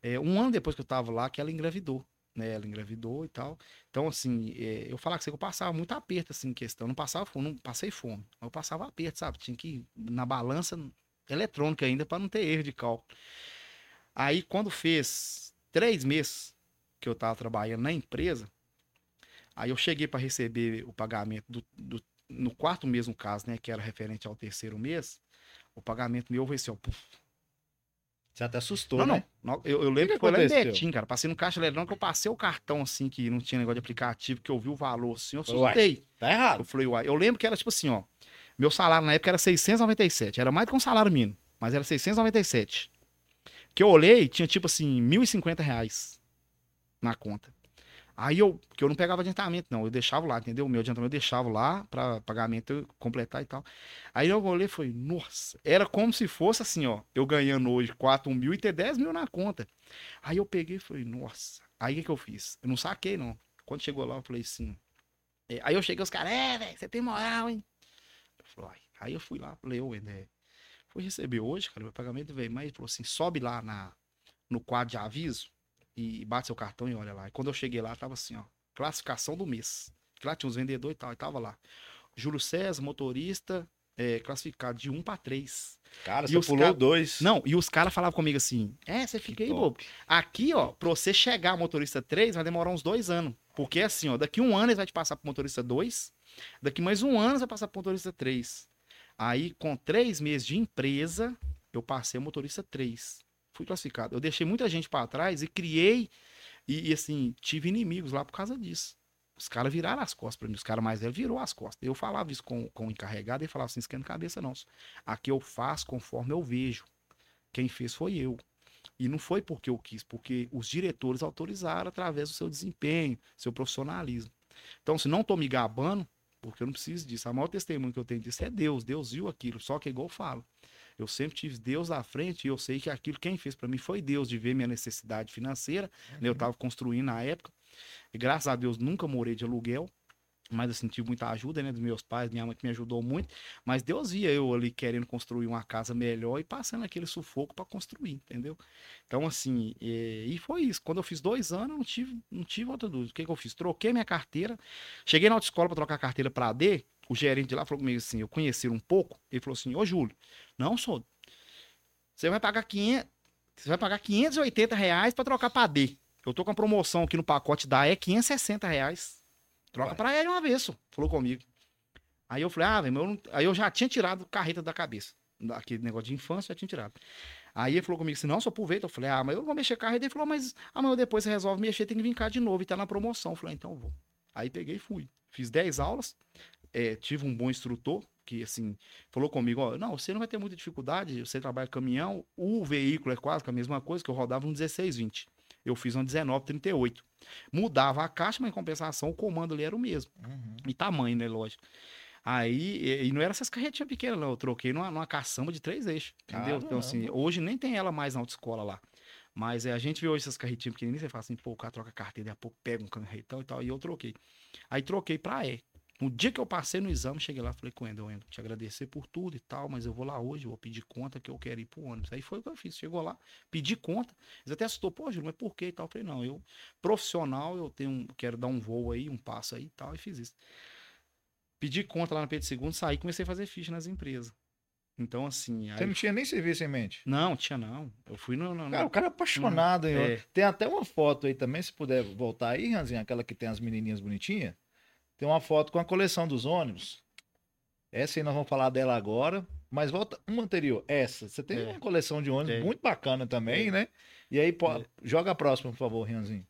É, um ano depois que eu tava lá, que ela engravidou. Né, ela engravidou e tal. Então, assim, é, eu falava que eu passava muito aperto, assim, em questão. Não passava fome, não passei fome. Eu passava aperto, sabe? Tinha que ir na balança eletrônica ainda para não ter erro de cálculo. Aí, quando fez três meses que eu estava trabalhando na empresa, aí eu cheguei para receber o pagamento do, do, no quarto mês, no caso, né, que era referente ao terceiro mês, o pagamento meu foi assim, ó, puf. Você até assustou, não, né? Não, eu, eu lembro que, que foi lá em Betim, cara. Passei no caixa eletrônico, que eu passei o cartão, assim, que não tinha negócio de aplicativo, que eu vi o valor, assim, eu assustei. Tá errado. Eu falei, uai. Eu lembro que era tipo assim, ó. Meu salário na época era 697. Era mais do que um salário mínimo, mas era 697. Que eu olhei, tinha tipo assim, 1.050 reais na conta. Aí eu, que eu não pegava adiantamento, não, eu deixava lá, entendeu? O meu adiantamento eu deixava lá para pagamento completar e tal. Aí eu olhei e falei, nossa, era como se fosse assim, ó, eu ganhando hoje 4 mil e ter 10 mil na conta. Aí eu peguei e falei, nossa, aí o que, que eu fiz? Eu não saquei, não. Quando chegou lá, eu falei assim. É, aí eu cheguei, os caras, é, velho, você tem moral, hein? Eu falei, aí eu fui lá, falei, ô, né? Fui receber hoje, cara, meu pagamento veio, mas ele falou assim, sobe lá na, no quadro de aviso e bate seu cartão e olha lá. E quando eu cheguei lá, tava assim, ó, classificação do mês. Lá tinha uns vendedores e tal, e tava lá. Júlio César, motorista, é, classificado de 1 para 3. Cara, e você pulou cara... dois. Não, e os caras falavam comigo assim: é, você fica que aí, top. bobo. Aqui, ó, pra você chegar motorista 3, vai demorar uns dois anos. Porque assim, ó, daqui um ano eles vai te passar pro motorista 2, daqui mais um ano você vai passar pro motorista 3. Aí, com três meses de empresa, eu passei motorista 3. Fui classificado. Eu deixei muita gente para trás e criei. E, e, assim, tive inimigos lá por causa disso. Os caras viraram as costas para mim. Os caras mais velhos virou as costas. Eu falava isso com, com o encarregado e falava assim: esquenta cabeça, não. Aqui eu faço conforme eu vejo. Quem fez foi eu. E não foi porque eu quis, porque os diretores autorizaram através do seu desempenho, seu profissionalismo. Então, se não estou me gabando, porque eu não preciso disso. A maior testemunho que eu tenho disso é Deus. Deus viu aquilo. Só que é igual eu falo. Eu sempre tive Deus à frente e eu sei que aquilo quem fez para mim foi Deus de ver minha necessidade financeira. Uhum. Eu estava construindo na época. E graças a Deus nunca morei de aluguel mas eu senti muita ajuda, né, dos meus pais, minha mãe que me ajudou muito, mas Deus via eu ali querendo construir uma casa melhor e passando aquele sufoco para construir, entendeu? Então, assim, e, e, foi isso. Quando eu fiz dois anos, não tive, não tive outra dúvida. O que, que eu fiz? Troquei minha carteira, cheguei na autoescola para trocar a carteira para AD, o gerente de lá falou comigo assim, eu conheci um pouco, ele falou assim, ô Júlio, não sou, você vai pagar 500, você vai pagar 580 reais para trocar para AD. Eu tô com a promoção aqui no pacote da E, 560 reais. Troca pra ele uma vez, só. falou comigo. Aí eu falei, ah, velho, eu aí eu já tinha tirado carreta da cabeça. Aquele negócio de infância, já tinha tirado. Aí ele falou comigo assim, não, só aproveita. Eu falei, ah, mas eu não vou mexer carreta. Ele falou, mas amanhã depois você resolve mexer, tem que vir cá de novo e tá na promoção. Eu falei, ah, então eu vou. Aí peguei e fui. Fiz 10 aulas, é, tive um bom instrutor, que assim, falou comigo, ó, não, você não vai ter muita dificuldade, você trabalha caminhão, o veículo é quase a mesma coisa, que eu rodava um 1620. Eu fiz um 1938. Mudava a caixa, mas em compensação o comando ali era o mesmo. Uhum. E tamanho, né? Lógico. Aí, e, e não era essas carretinhas pequenas, não. Eu troquei numa, numa caçamba de três eixos. Entendeu? Caramba. Então, assim, hoje nem tem ela mais na autoescola lá. Mas é, a gente vê hoje essas carretinhas pequenininhas, você fala assim, pô, o cara troca carteira, daqui a pouco pega um carretão e tal, e eu troquei. Aí troquei pra E. No dia que eu passei no exame, cheguei lá, falei com o Wendel, Wendel, te agradecer por tudo e tal, mas eu vou lá hoje, vou pedir conta que eu quero ir pro ônibus. Aí foi o que eu fiz, chegou lá, pedi conta, eles até assustou, pô, Júlio, mas por quê e tal? Eu falei, não, eu, profissional, eu tenho, quero dar um voo aí, um passo aí e tal, e fiz isso. Pedi conta lá no Pedro II, saí e comecei a fazer ficha nas empresas. Então, assim. Você não tinha nem serviço em mente? Não, tinha não. Eu fui no. no, no... Cara, o cara é apaixonado, hein? É. Tem até uma foto aí também, se puder voltar aí, Ranzinho, aquela que tem as menininhas bonitinhas. Tem uma foto com a coleção dos ônibus. Essa aí nós vamos falar dela agora. Mas volta uma anterior, essa. Você tem é. uma coleção de ônibus é. muito bacana também, é. né? E aí, pô, é. joga a próxima, por favor, Rianzinho.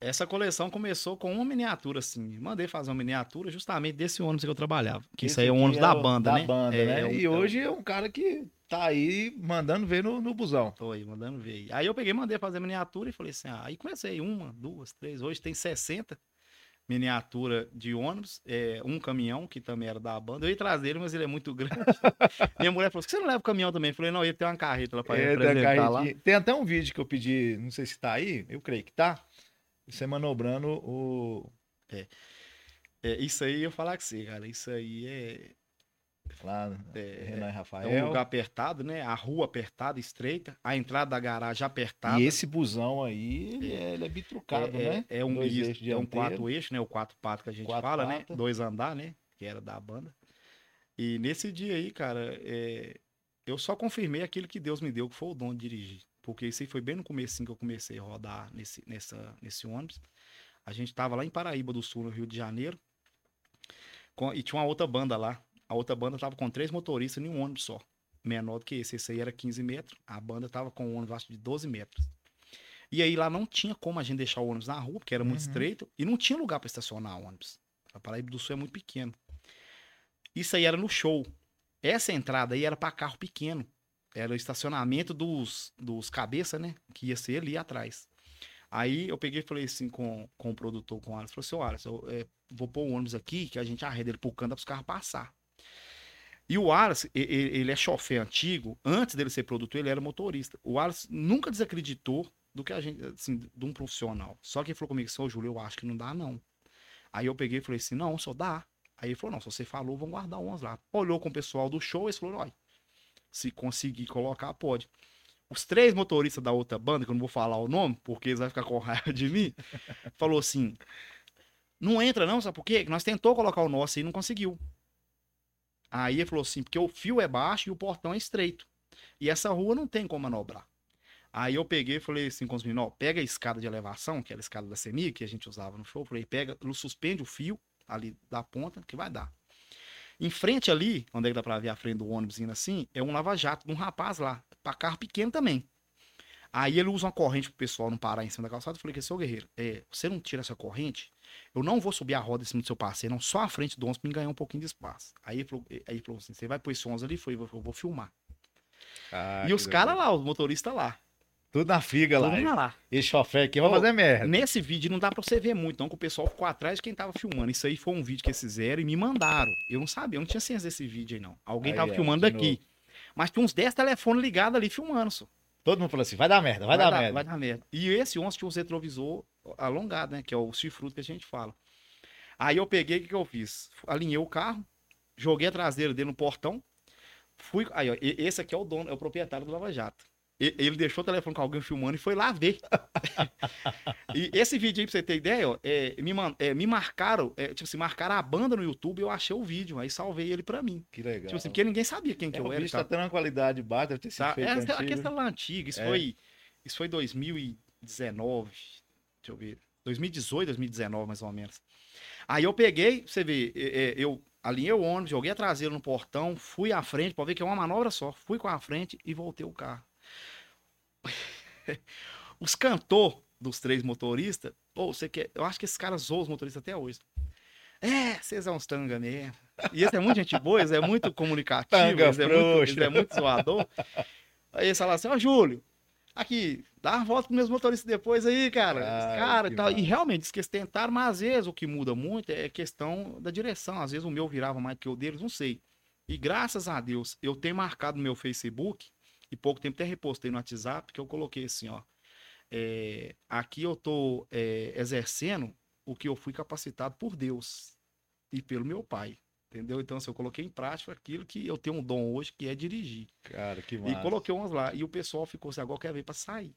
Essa coleção começou com uma miniatura, assim. Mandei fazer uma miniatura justamente desse ônibus que eu trabalhava. Que Esse isso aí é o ônibus é da banda, da né? Banda, é, né? É um, e hoje é um cara que tá aí mandando ver no, no busão. Tô aí, mandando ver. Aí eu peguei, mandei fazer miniatura e falei assim: ah, aí comecei uma, duas, três. Hoje tem 60 miniatura de ônibus, é, um caminhão, que também era da banda. Eu ia trazer ele, mas ele é muito grande. Minha mulher falou: você não leva o caminhão também? Eu falei, não, ele tem uma carreta lá pra é, representar lá. Tem até um vídeo que eu pedi, não sei se tá aí, eu creio que tá você manobrando o. É. é. Isso aí eu falar que você, cara. Isso aí é. Lá, é, Renan e Rafael. É um lugar apertado, né? A rua apertada, estreita, a entrada da garagem apertada. E esse busão aí, ele é, ele é bitrucado, é, né? É um, isso, é um quatro eixo, né? O quatro pato que a gente quatro fala, né? pata. né? Dois andar, né? Que era da banda. E nesse dia aí, cara, é... eu só confirmei aquilo que Deus me deu, que foi o dom de dirigir. Porque isso aí foi bem no começo que eu comecei a rodar nesse, nessa, nesse ônibus. A gente estava lá em Paraíba do Sul, no Rio de Janeiro. Com, e tinha uma outra banda lá. A outra banda tava com três motoristas em um ônibus só. Menor do que esse. Esse aí era 15 metros. A banda tava com um ônibus acho, de 12 metros. E aí lá não tinha como a gente deixar o ônibus na rua, porque era muito uhum. estreito. E não tinha lugar para estacionar o ônibus. A Paraíba do Sul é muito pequeno. Isso aí era no show. Essa entrada aí era para carro pequeno. Era o estacionamento dos, dos cabeça, né? Que ia ser ali atrás. Aí eu peguei e falei assim com, com o produtor, com o Alisson, falei assim, Alisson, eu é, vou pôr o ônibus aqui, que a gente arreda ele pro canto para os carros passar. E o Alisson, ele é chofer antigo, antes dele ser produtor, ele era motorista. O Alisson nunca desacreditou do que a gente, assim, de um profissional. Só que ele falou comigo, seu Júlio, eu acho que não dá, não. Aí eu peguei e falei assim, não, só dá. Aí ele falou, não, se você falou, vamos guardar ônibus lá. Olhou com o pessoal do show e falou, olha, se conseguir colocar, pode. Os três motoristas da outra banda, que eu não vou falar o nome, porque eles vão ficar com raiva de mim, falou assim: não entra, não, sabe por quê? Nós tentou colocar o nosso e não conseguiu. Aí ele falou assim: porque o fio é baixo e o portão é estreito. E essa rua não tem como manobrar. Aí eu peguei e falei assim com os meninos: ó, pega a escada de elevação, que era a escada da CEMI, que a gente usava no show. Falei: pega, suspende o fio ali da ponta, que vai dar. Em frente ali, onde é que dá pra ver a frente do ônibus indo assim, é um lava-jato de um rapaz lá, pra carro pequeno também. Aí ele usa uma corrente pro pessoal não parar em cima da calçada. Eu falei seu guerreiro, é, você não tira essa corrente, eu não vou subir a roda em cima do seu parceiro, não, só a frente do ônibus pra me ganhar um pouquinho de espaço. Aí ele falou, aí ele falou assim: você vai pôr esse ônibus ali? Foi, eu vou filmar. Ah, e os caras lá, os motoristas lá. Tudo na figa lá. Tudo lá. Esse chofer aqui vai fazer merda. Nesse vídeo não dá pra você ver muito, não, que o pessoal ficou atrás de quem tava filmando. Isso aí foi um vídeo que eles fizeram e me mandaram. Eu não sabia, eu não tinha ciência desse vídeo aí, não. Alguém aí, tava é, filmando daqui. Mas tinha uns 10 telefones ligados ali filmando, só. Todo mundo falou assim, vai dar merda, vai, vai dar, dar, merda. Vai dar merda. E esse 11 tinha um retrovisor alongado, né? Que é o chifruto que a gente fala. Aí eu peguei, o que, que eu fiz? Alinhei o carro, joguei a traseira dele no portão, fui... Aí, ó, esse aqui é o dono, é o proprietário do Lava Jato. Ele deixou o telefone com alguém filmando e foi lá ver. e esse vídeo aí, pra você ter ideia, ó, é, me, é, me marcaram, é, tipo assim, marcaram a banda no YouTube eu achei o vídeo, aí salvei ele pra mim. Que legal. Tipo assim, porque ninguém sabia quem que é, eu era. O vídeo tá tendo uma qualidade baixa, deve ter sido tá, feito é, antigo. Aquele celular antigo, isso é. foi, isso foi 2019, deixa eu ver, 2018, 2019 mais ou menos. Aí eu peguei, você vê, é, é, eu alinhei o ônibus, joguei a traseira no portão, fui à frente, pra ver que é uma manobra só, fui com a frente e voltei o carro. os cantor dos três motoristas, pô, você quer. Eu acho que esses caras zoam os motoristas até hoje. É, vocês são uns tanga mesmo. E esse é muito gente boa, esse é muito comunicativo, esse, é muito, esse é muito zoador. Aí eles falam assim, ó, oh, Júlio, aqui, dá uma volta com meus motoristas depois aí, cara. Ah, cara e tal. E realmente, diz que eles tentaram, mas às vezes o que muda muito é questão da direção. Às vezes o meu virava mais do que o deles, não sei. E graças a Deus, eu tenho marcado no meu Facebook e pouco tempo até repostei no WhatsApp que eu coloquei assim, ó. É, aqui eu tô é, exercendo o que eu fui capacitado por Deus. e pelo meu pai. Entendeu? Então, assim, eu coloquei em prática aquilo que eu tenho um dom hoje, que é dirigir. Cara, que E massa. coloquei umas lá. E o pessoal ficou assim, agora quer ver pra sair.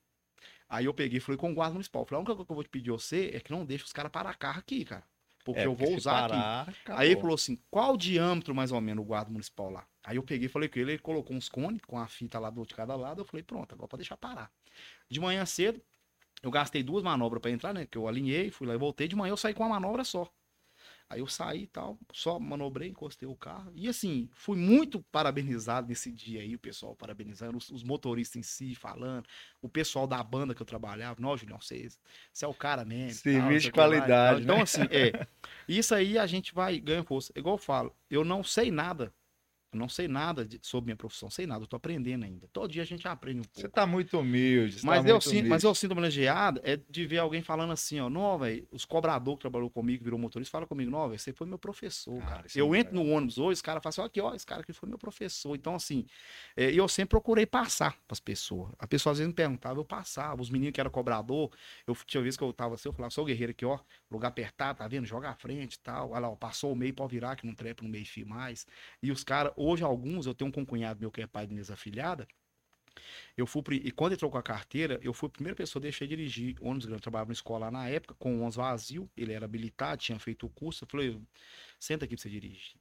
Aí eu peguei e falei com o guarda municipal. Falei, a única coisa que eu vou te pedir você é que não deixe os caras parar carro aqui, cara. Porque É, eu vou usar aqui. parar, Aí ele acabou. falou assim: qual o diâmetro mais ou menos o guarda municipal lá? Aí eu peguei e falei com ele, ele colocou uns cones com a fita lá do de cada lado. Eu falei, pronto, agora pode deixar parar. De manhã cedo, eu gastei duas manobras pra entrar, né? Que eu alinhei, fui lá e voltei. De manhã eu saí com uma manobra só. Aí eu saí e tal, só manobrei, encostei o carro. E assim, fui muito parabenizado nesse dia aí, o pessoal parabenizando, os, os motoristas em si falando, o pessoal da banda que eu trabalhava. Não, Julião, você, você é o cara mesmo. Serviço de qualidade, Então, né? assim, é. Isso aí a gente vai ganhando força. Igual eu falo, eu não sei nada. Eu não sei nada de- sobre minha profissão, sei nada, eu tô aprendendo ainda. Todo dia a gente aprende um pouco. Você tá muito humilde. Mas, tá eu muito sinto, humilde. mas eu sinto homenageado é de ver alguém falando assim, ó, não, velho, os cobradores que trabalhou comigo, virou motorista, fala comigo, não, velho, você foi meu professor, Cara, cara. é eu muito entro no ônibus hoje, os caras falam assim, ó, aqui, ó, esse cara aqui foi meu professor. Então, assim, é, eu sempre procurei passar pras pessoas. A pessoa às vezes me perguntava, eu passava. Os meninos que eram cobrador, eu tinha vezes que eu tava assim, eu falava, sou o guerreiro aqui, ó, lugar apertado, tá vendo? Joga à frente e tal. Olha lá, ó, passou o meio, pode virar, que não trepa no meio fio mais. E os caras, hoje alguns, eu tenho um concunhado meu que é pai de minhas afilhada, eu fui, e quando ele trocou a carteira, eu fui a primeira pessoa, deixei dirigir ônibus grande, eu trabalhava na escola lá na época, com ônibus vazio, ele era habilitado, tinha feito o curso, eu falei, senta aqui pra você dirigir.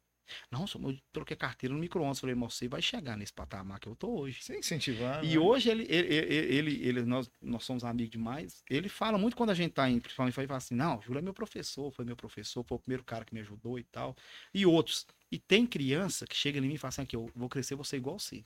Não, só eu troquei a carteira no micro-ondas, falei, mas você vai chegar nesse patamar que eu tô hoje. Você incentivando. E né? hoje ele, ele, ele, ele- nós, nós somos amigos demais. Ele fala muito quando a gente tá em, principalmente, ele fala assim: não, Júlio é meu professor, foi meu professor, foi o primeiro cara que me ajudou e tal. E outros. E tem criança que chega em mim e fala assim: aqui, eu vou crescer, vou ser igual você.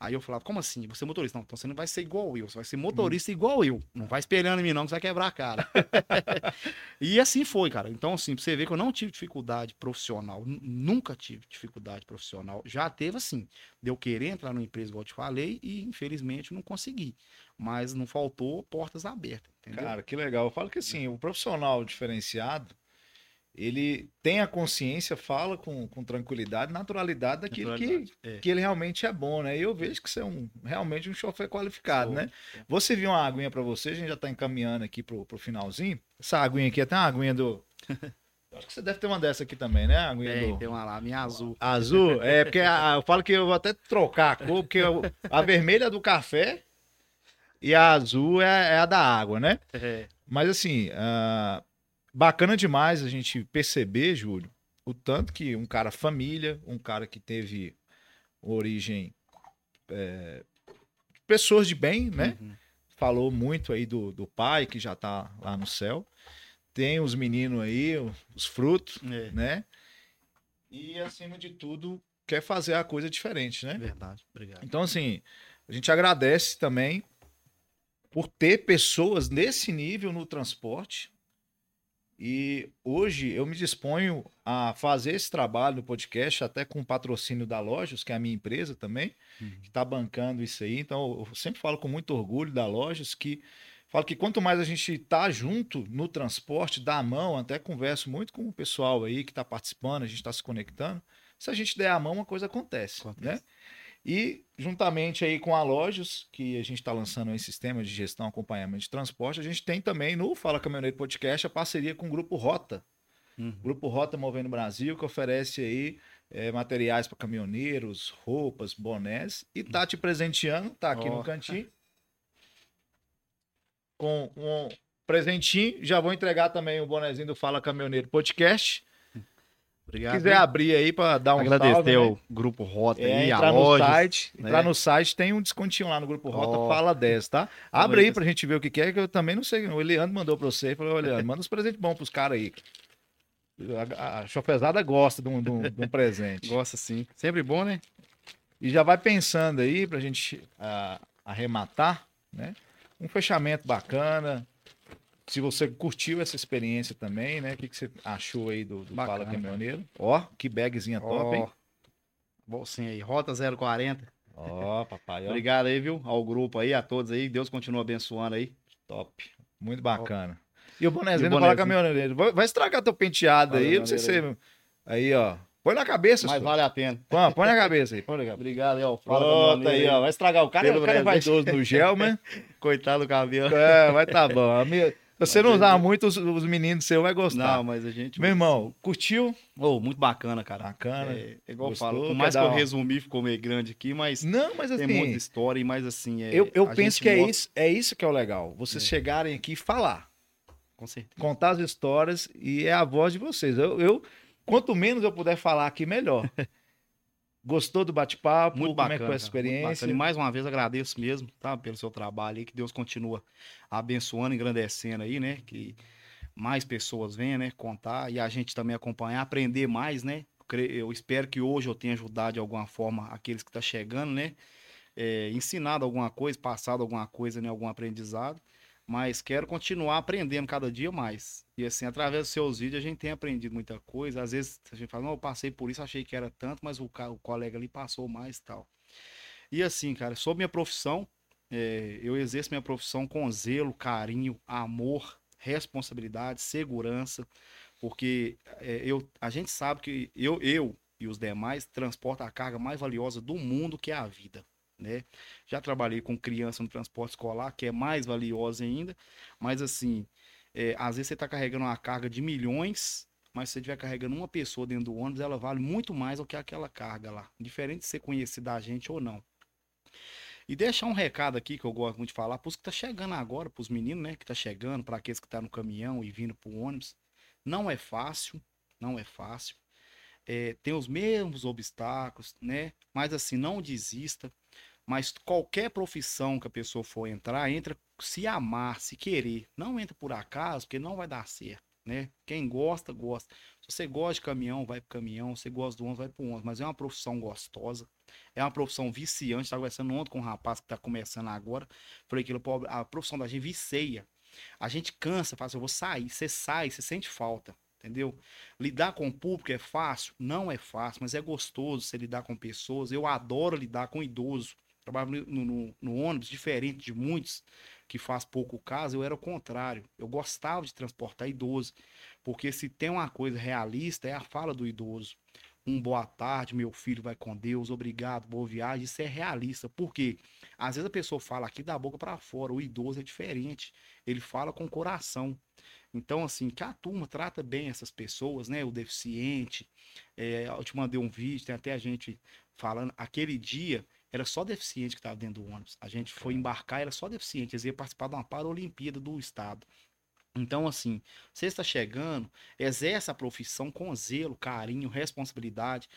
Aí eu falava, como assim? Você é motorista? Não, então você não vai ser igual eu, você vai ser motorista igual eu. Não vai espelhando em mim, não, que você vai quebrar a cara. e assim foi, cara. Então, assim, pra você ver que eu não tive dificuldade profissional. nu- Nunca tive dificuldade profissional. Já teve, assim, de eu querer entrar numa empresa, igual eu te falei, e infelizmente não consegui. Mas não faltou portas abertas, entendeu? Cara, que legal. Eu falo que assim, o profissional diferenciado, ele tem a consciência, fala com, com tranquilidade, naturalidade daquilo que, Naturalidade, é. que ele realmente é bom, né? E eu vejo que você é um, realmente um chofer qualificado, Sou, né? Vou servir uma aguinha pra você, a gente já tá encaminhando aqui pro, pro finalzinho. Essa aguinha aqui é até uma aguinha do... Acho que você deve ter uma dessa aqui também, né? A aguinha Tem, do... tem uma lá, minha azul. Azul? É, porque a- eu falo que eu vou até trocar a cor, porque eu- a vermelha é do café e a azul é, é a da água, né? É, Mas assim, ah, bacana demais a gente perceber, Júlio, o tanto que um cara família, um cara que teve origem. é, pessoas de bem, né? uhum. Falou muito aí do, do pai que já tá lá no céu. Tem os meninos aí, os frutos, É, né? E acima de tudo, quer fazer a coisa diferente, né? verdade. Obrigado. Então, assim, a gente agradece também por ter pessoas nesse nível no transporte. E hoje eu me disponho a fazer esse trabalho no podcast, até com o patrocínio da Lojas, que é a minha empresa também, Uhum. que está bancando isso aí. Então, eu sempre falo com muito orgulho da Lojas que falo que quanto mais a gente está junto no transporte, dá a mão, até converso muito com o pessoal aí que está participando, a gente está se conectando. Se a gente der a mão, uma coisa acontece, Acontece. né? E juntamente aí com a Lojas, que a gente está lançando aí sistema de gestão acompanhamento de transporte, a gente tem também no Fala Caminhoneiro Podcast a parceria com o Grupo Rota. Uhum. Grupo Rota Movendo Brasil, que oferece aí eh, materiais para caminhoneiros, roupas, bonés. E tá te presenteando, tá aqui Ó. no cantinho. Com um presentinho. Já vou entregar também o bonezinho do Fala Caminhoneiro Podcast. Se Obrigado. quiser abrir aí para dar um Agradecer salve, né? ao Grupo Rota É, aí, a entrar no loja. site, né? entrar no site, tem um descontinho lá no Grupo Rota, Ó. fala 10, tá? Abre aí, aí pra gente ver o que que é, que eu também não sei. O Eliandro mandou pra você e falou: olha, Leandro, manda uns presentes bons pros caras aí. A, a chofezada gosta de um, de um- de um presente. Gosta sim. Sempre bom, né? E já vai pensando aí pra gente ah, arrematar, né? Um fechamento bacana. Se você curtiu essa experiência também, né? O que, que você achou aí do, do Fala. Caminhoneiro? Ó, que bagzinha top, hein? Ó, Bolsinha aí, Rota 040. Ó, papai, ó. Obrigado aí, viu? Ao grupo aí, a todos aí. Deus continua abençoando aí. Top. Muito bacana. E o bonezinho E o do Fala? Caminhoneiro. Vai, vai estragar teu penteado Fala, aí, pra você ser. Aí, ó. Põe na cabeça, Mas senhor. vale a pena. Põe, põe na cabeça aí. Põe na cabeça. Obrigado aí, ó. Fala Pronto aí, ó. Vai estragar. O cara, Pelo o cara é presente. vaidoso no gel, mas. Coitado do cabelo. É, vai tá bom. A minha- você não usar muito, os, os meninos seus vai gostar. Não, mas a gente. Meu irmão, curtiu? Oh, muito bacana, cara. Bacana. É, é igual eu Gostou? falo. Por mais que eu resumi, ficou meio grande aqui, mas Não, mas tem muita assim, história e mais assim. É, eu, eu penso que é mostra- isso, é isso que é o legal. Vocês É. chegarem aqui e falar. Com certeza. contar as histórias e é a voz de vocês. Eu, eu- quanto menos eu puder falar aqui, melhor. Gostou do bate-papo? Muito Como bacana. é que foi a cara, muito experiência? bacana. E mais uma vez agradeço mesmo, tá? Pelo seu trabalho aí, que Deus continua abençoando, engrandecendo aí, né? Que mais pessoas venham, né? Contar e a gente também acompanhar, aprender mais, né? Eu espero que hoje eu tenha ajudado de alguma forma aqueles que estão chegando, né? É, ensinado alguma coisa, passado alguma coisa, né? Algum aprendizado. Mas quero continuar aprendendo cada dia mais. E assim, através dos seus vídeos, a gente tem aprendido muita coisa. Às vezes a gente fala, não, eu passei por isso, achei que era tanto, mas o, o colega ali passou mais tal. E assim, cara, sobre minha profissão, é, eu exerço minha profissão com zelo, carinho, amor, responsabilidade, segurança, porque é, eu, a gente sabe que eu, eu e os demais transportam a carga mais valiosa do mundo, que é a vida. Né? Já trabalhei com criança no transporte escolar, que é mais valiosa ainda, mas assim, é, às vezes você está carregando uma carga de milhões, mas se você estiver carregando uma pessoa dentro do ônibus, ela vale muito mais do que aquela carga lá, diferente de ser conhecido da gente ou não. E deixar um recado aqui que eu gosto muito de falar para os que tá chegando agora, para os meninos, né, que tá chegando, para aqueles que tá no caminhão e vindo pro ônibus. Não é fácil, não é fácil. É, tem os mesmos obstáculos, né? Mas assim, não desista. Mas qualquer profissão que a pessoa for entrar, entra se amar, se querer. Não entra por acaso, porque não vai dar certo, né? Quem gosta, gosta. Se você gosta de caminhão, vai pro caminhão. Se você gosta do ônibus, vai pro ônibus. Mas é uma profissão gostosa. É uma profissão viciante. Estava conversando ontem com um rapaz que está começando agora. Falei que a profissão da gente vicia. A gente cansa, fala assim, eu vou sair. Você sai, você sente falta. Entendeu? Lidar com o público é fácil? Não é fácil, mas é gostoso você lidar com pessoas. Eu adoro lidar com idoso. Trabalho no, no, no ônibus, diferente de muitos que faz pouco caso, eu era o contrário. Eu gostava de transportar idoso. Porque se tem uma coisa realista, é a fala do idoso. Um boa tarde, meu filho vai com Deus, obrigado, boa viagem. Isso é realista. Por quê? Às vezes a pessoa fala aqui da boca para fora, o idoso é diferente. Ele fala com o coração. Então, assim, que a turma trata bem essas pessoas, né? O deficiente. É, eu te mandei um vídeo, tem até a gente falando. Aquele dia era só deficiente que estava dentro do ônibus. A gente foi embarcar, era só deficiente. Eles iam participar de uma Paralimpíada do Estado. Então, assim, você está chegando, exerce a profissão com zelo, carinho, responsabilidade.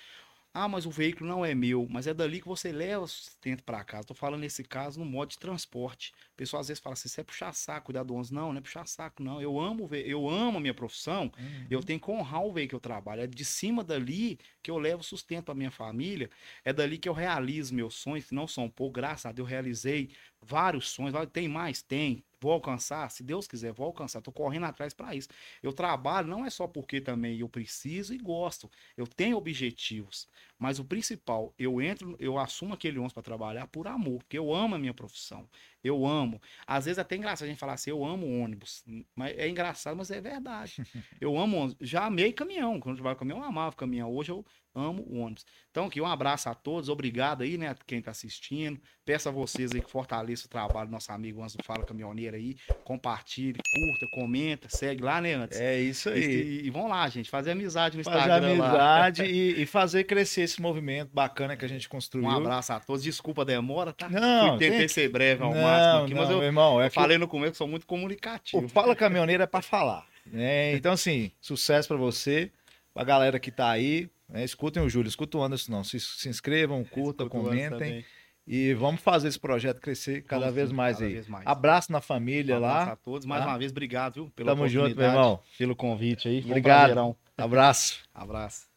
Ah, mas o veículo não é meu, mas é dali que você leva o sustento para casa. Estou falando nesse caso no modo de transporte. O pessoal às vezes fala assim: você é puxar saco, cuidar do ônibus. Não, não é puxar saco, não. Eu amo, eu amo a minha profissão. Uhum. Eu tenho que honrar o veículo que eu trabalho. É de cima dali que eu levo sustento para minha família. É dali que eu realizo meus sonhos, que não são poucos. Graças a Deus, eu realizei vários sonhos. Tem mais? Tem. Vou alcançar? Se Deus quiser, vou alcançar. Tô correndo atrás para isso. Eu trabalho não é só porque também eu preciso e gosto. Eu tenho objetivos. Mas o principal, eu entro, eu assumo aquele ônibus para trabalhar por amor, porque eu amo a minha profissão. Eu amo. Às vezes é até engraçado a gente falar assim, eu amo ônibus. Mas é engraçado, mas é verdade. Eu amo ônibus. Já amei caminhão. Quando eu com caminhão, eu amava caminhão. Hoje eu amo o ônibus. Então, aqui, um abraço a todos. Obrigado aí, né, quem tá assistindo. Peço a vocês aí que fortaleçam o trabalho do nosso amigo Antes do Fala Caminhoneiro aí. Compartilhe, curta, comenta, segue lá, né, antes. É isso aí. E, e vão lá, gente, fazer amizade no Fazer Instagram lá. amizade e, e fazer crescer esse movimento bacana que a gente construiu. Um abraço a todos. Desculpa a demora, tá? Não, Fui- tentei tem- ser breve não, máximo aqui, não, mas eu irmão, é que falei no começo que sou muito comunicativo. o Fala Caminhoneiro é para falar. né? Então, assim, sucesso para você, pra galera que tá aí. né? Escutem o Júlio, escutem o Anderson, não. Se, se inscrevam, curtam, o Anderson comentem. E vamos fazer esse projeto crescer cada Vamos vez mais cada aí. vez mais. Abraço na família Um abraço lá. a todos. Mais tá? uma vez, obrigado, viu? Pela Tamo junto, meu irmão. Pelo convite aí. Obrigado. Abraço. Abraço.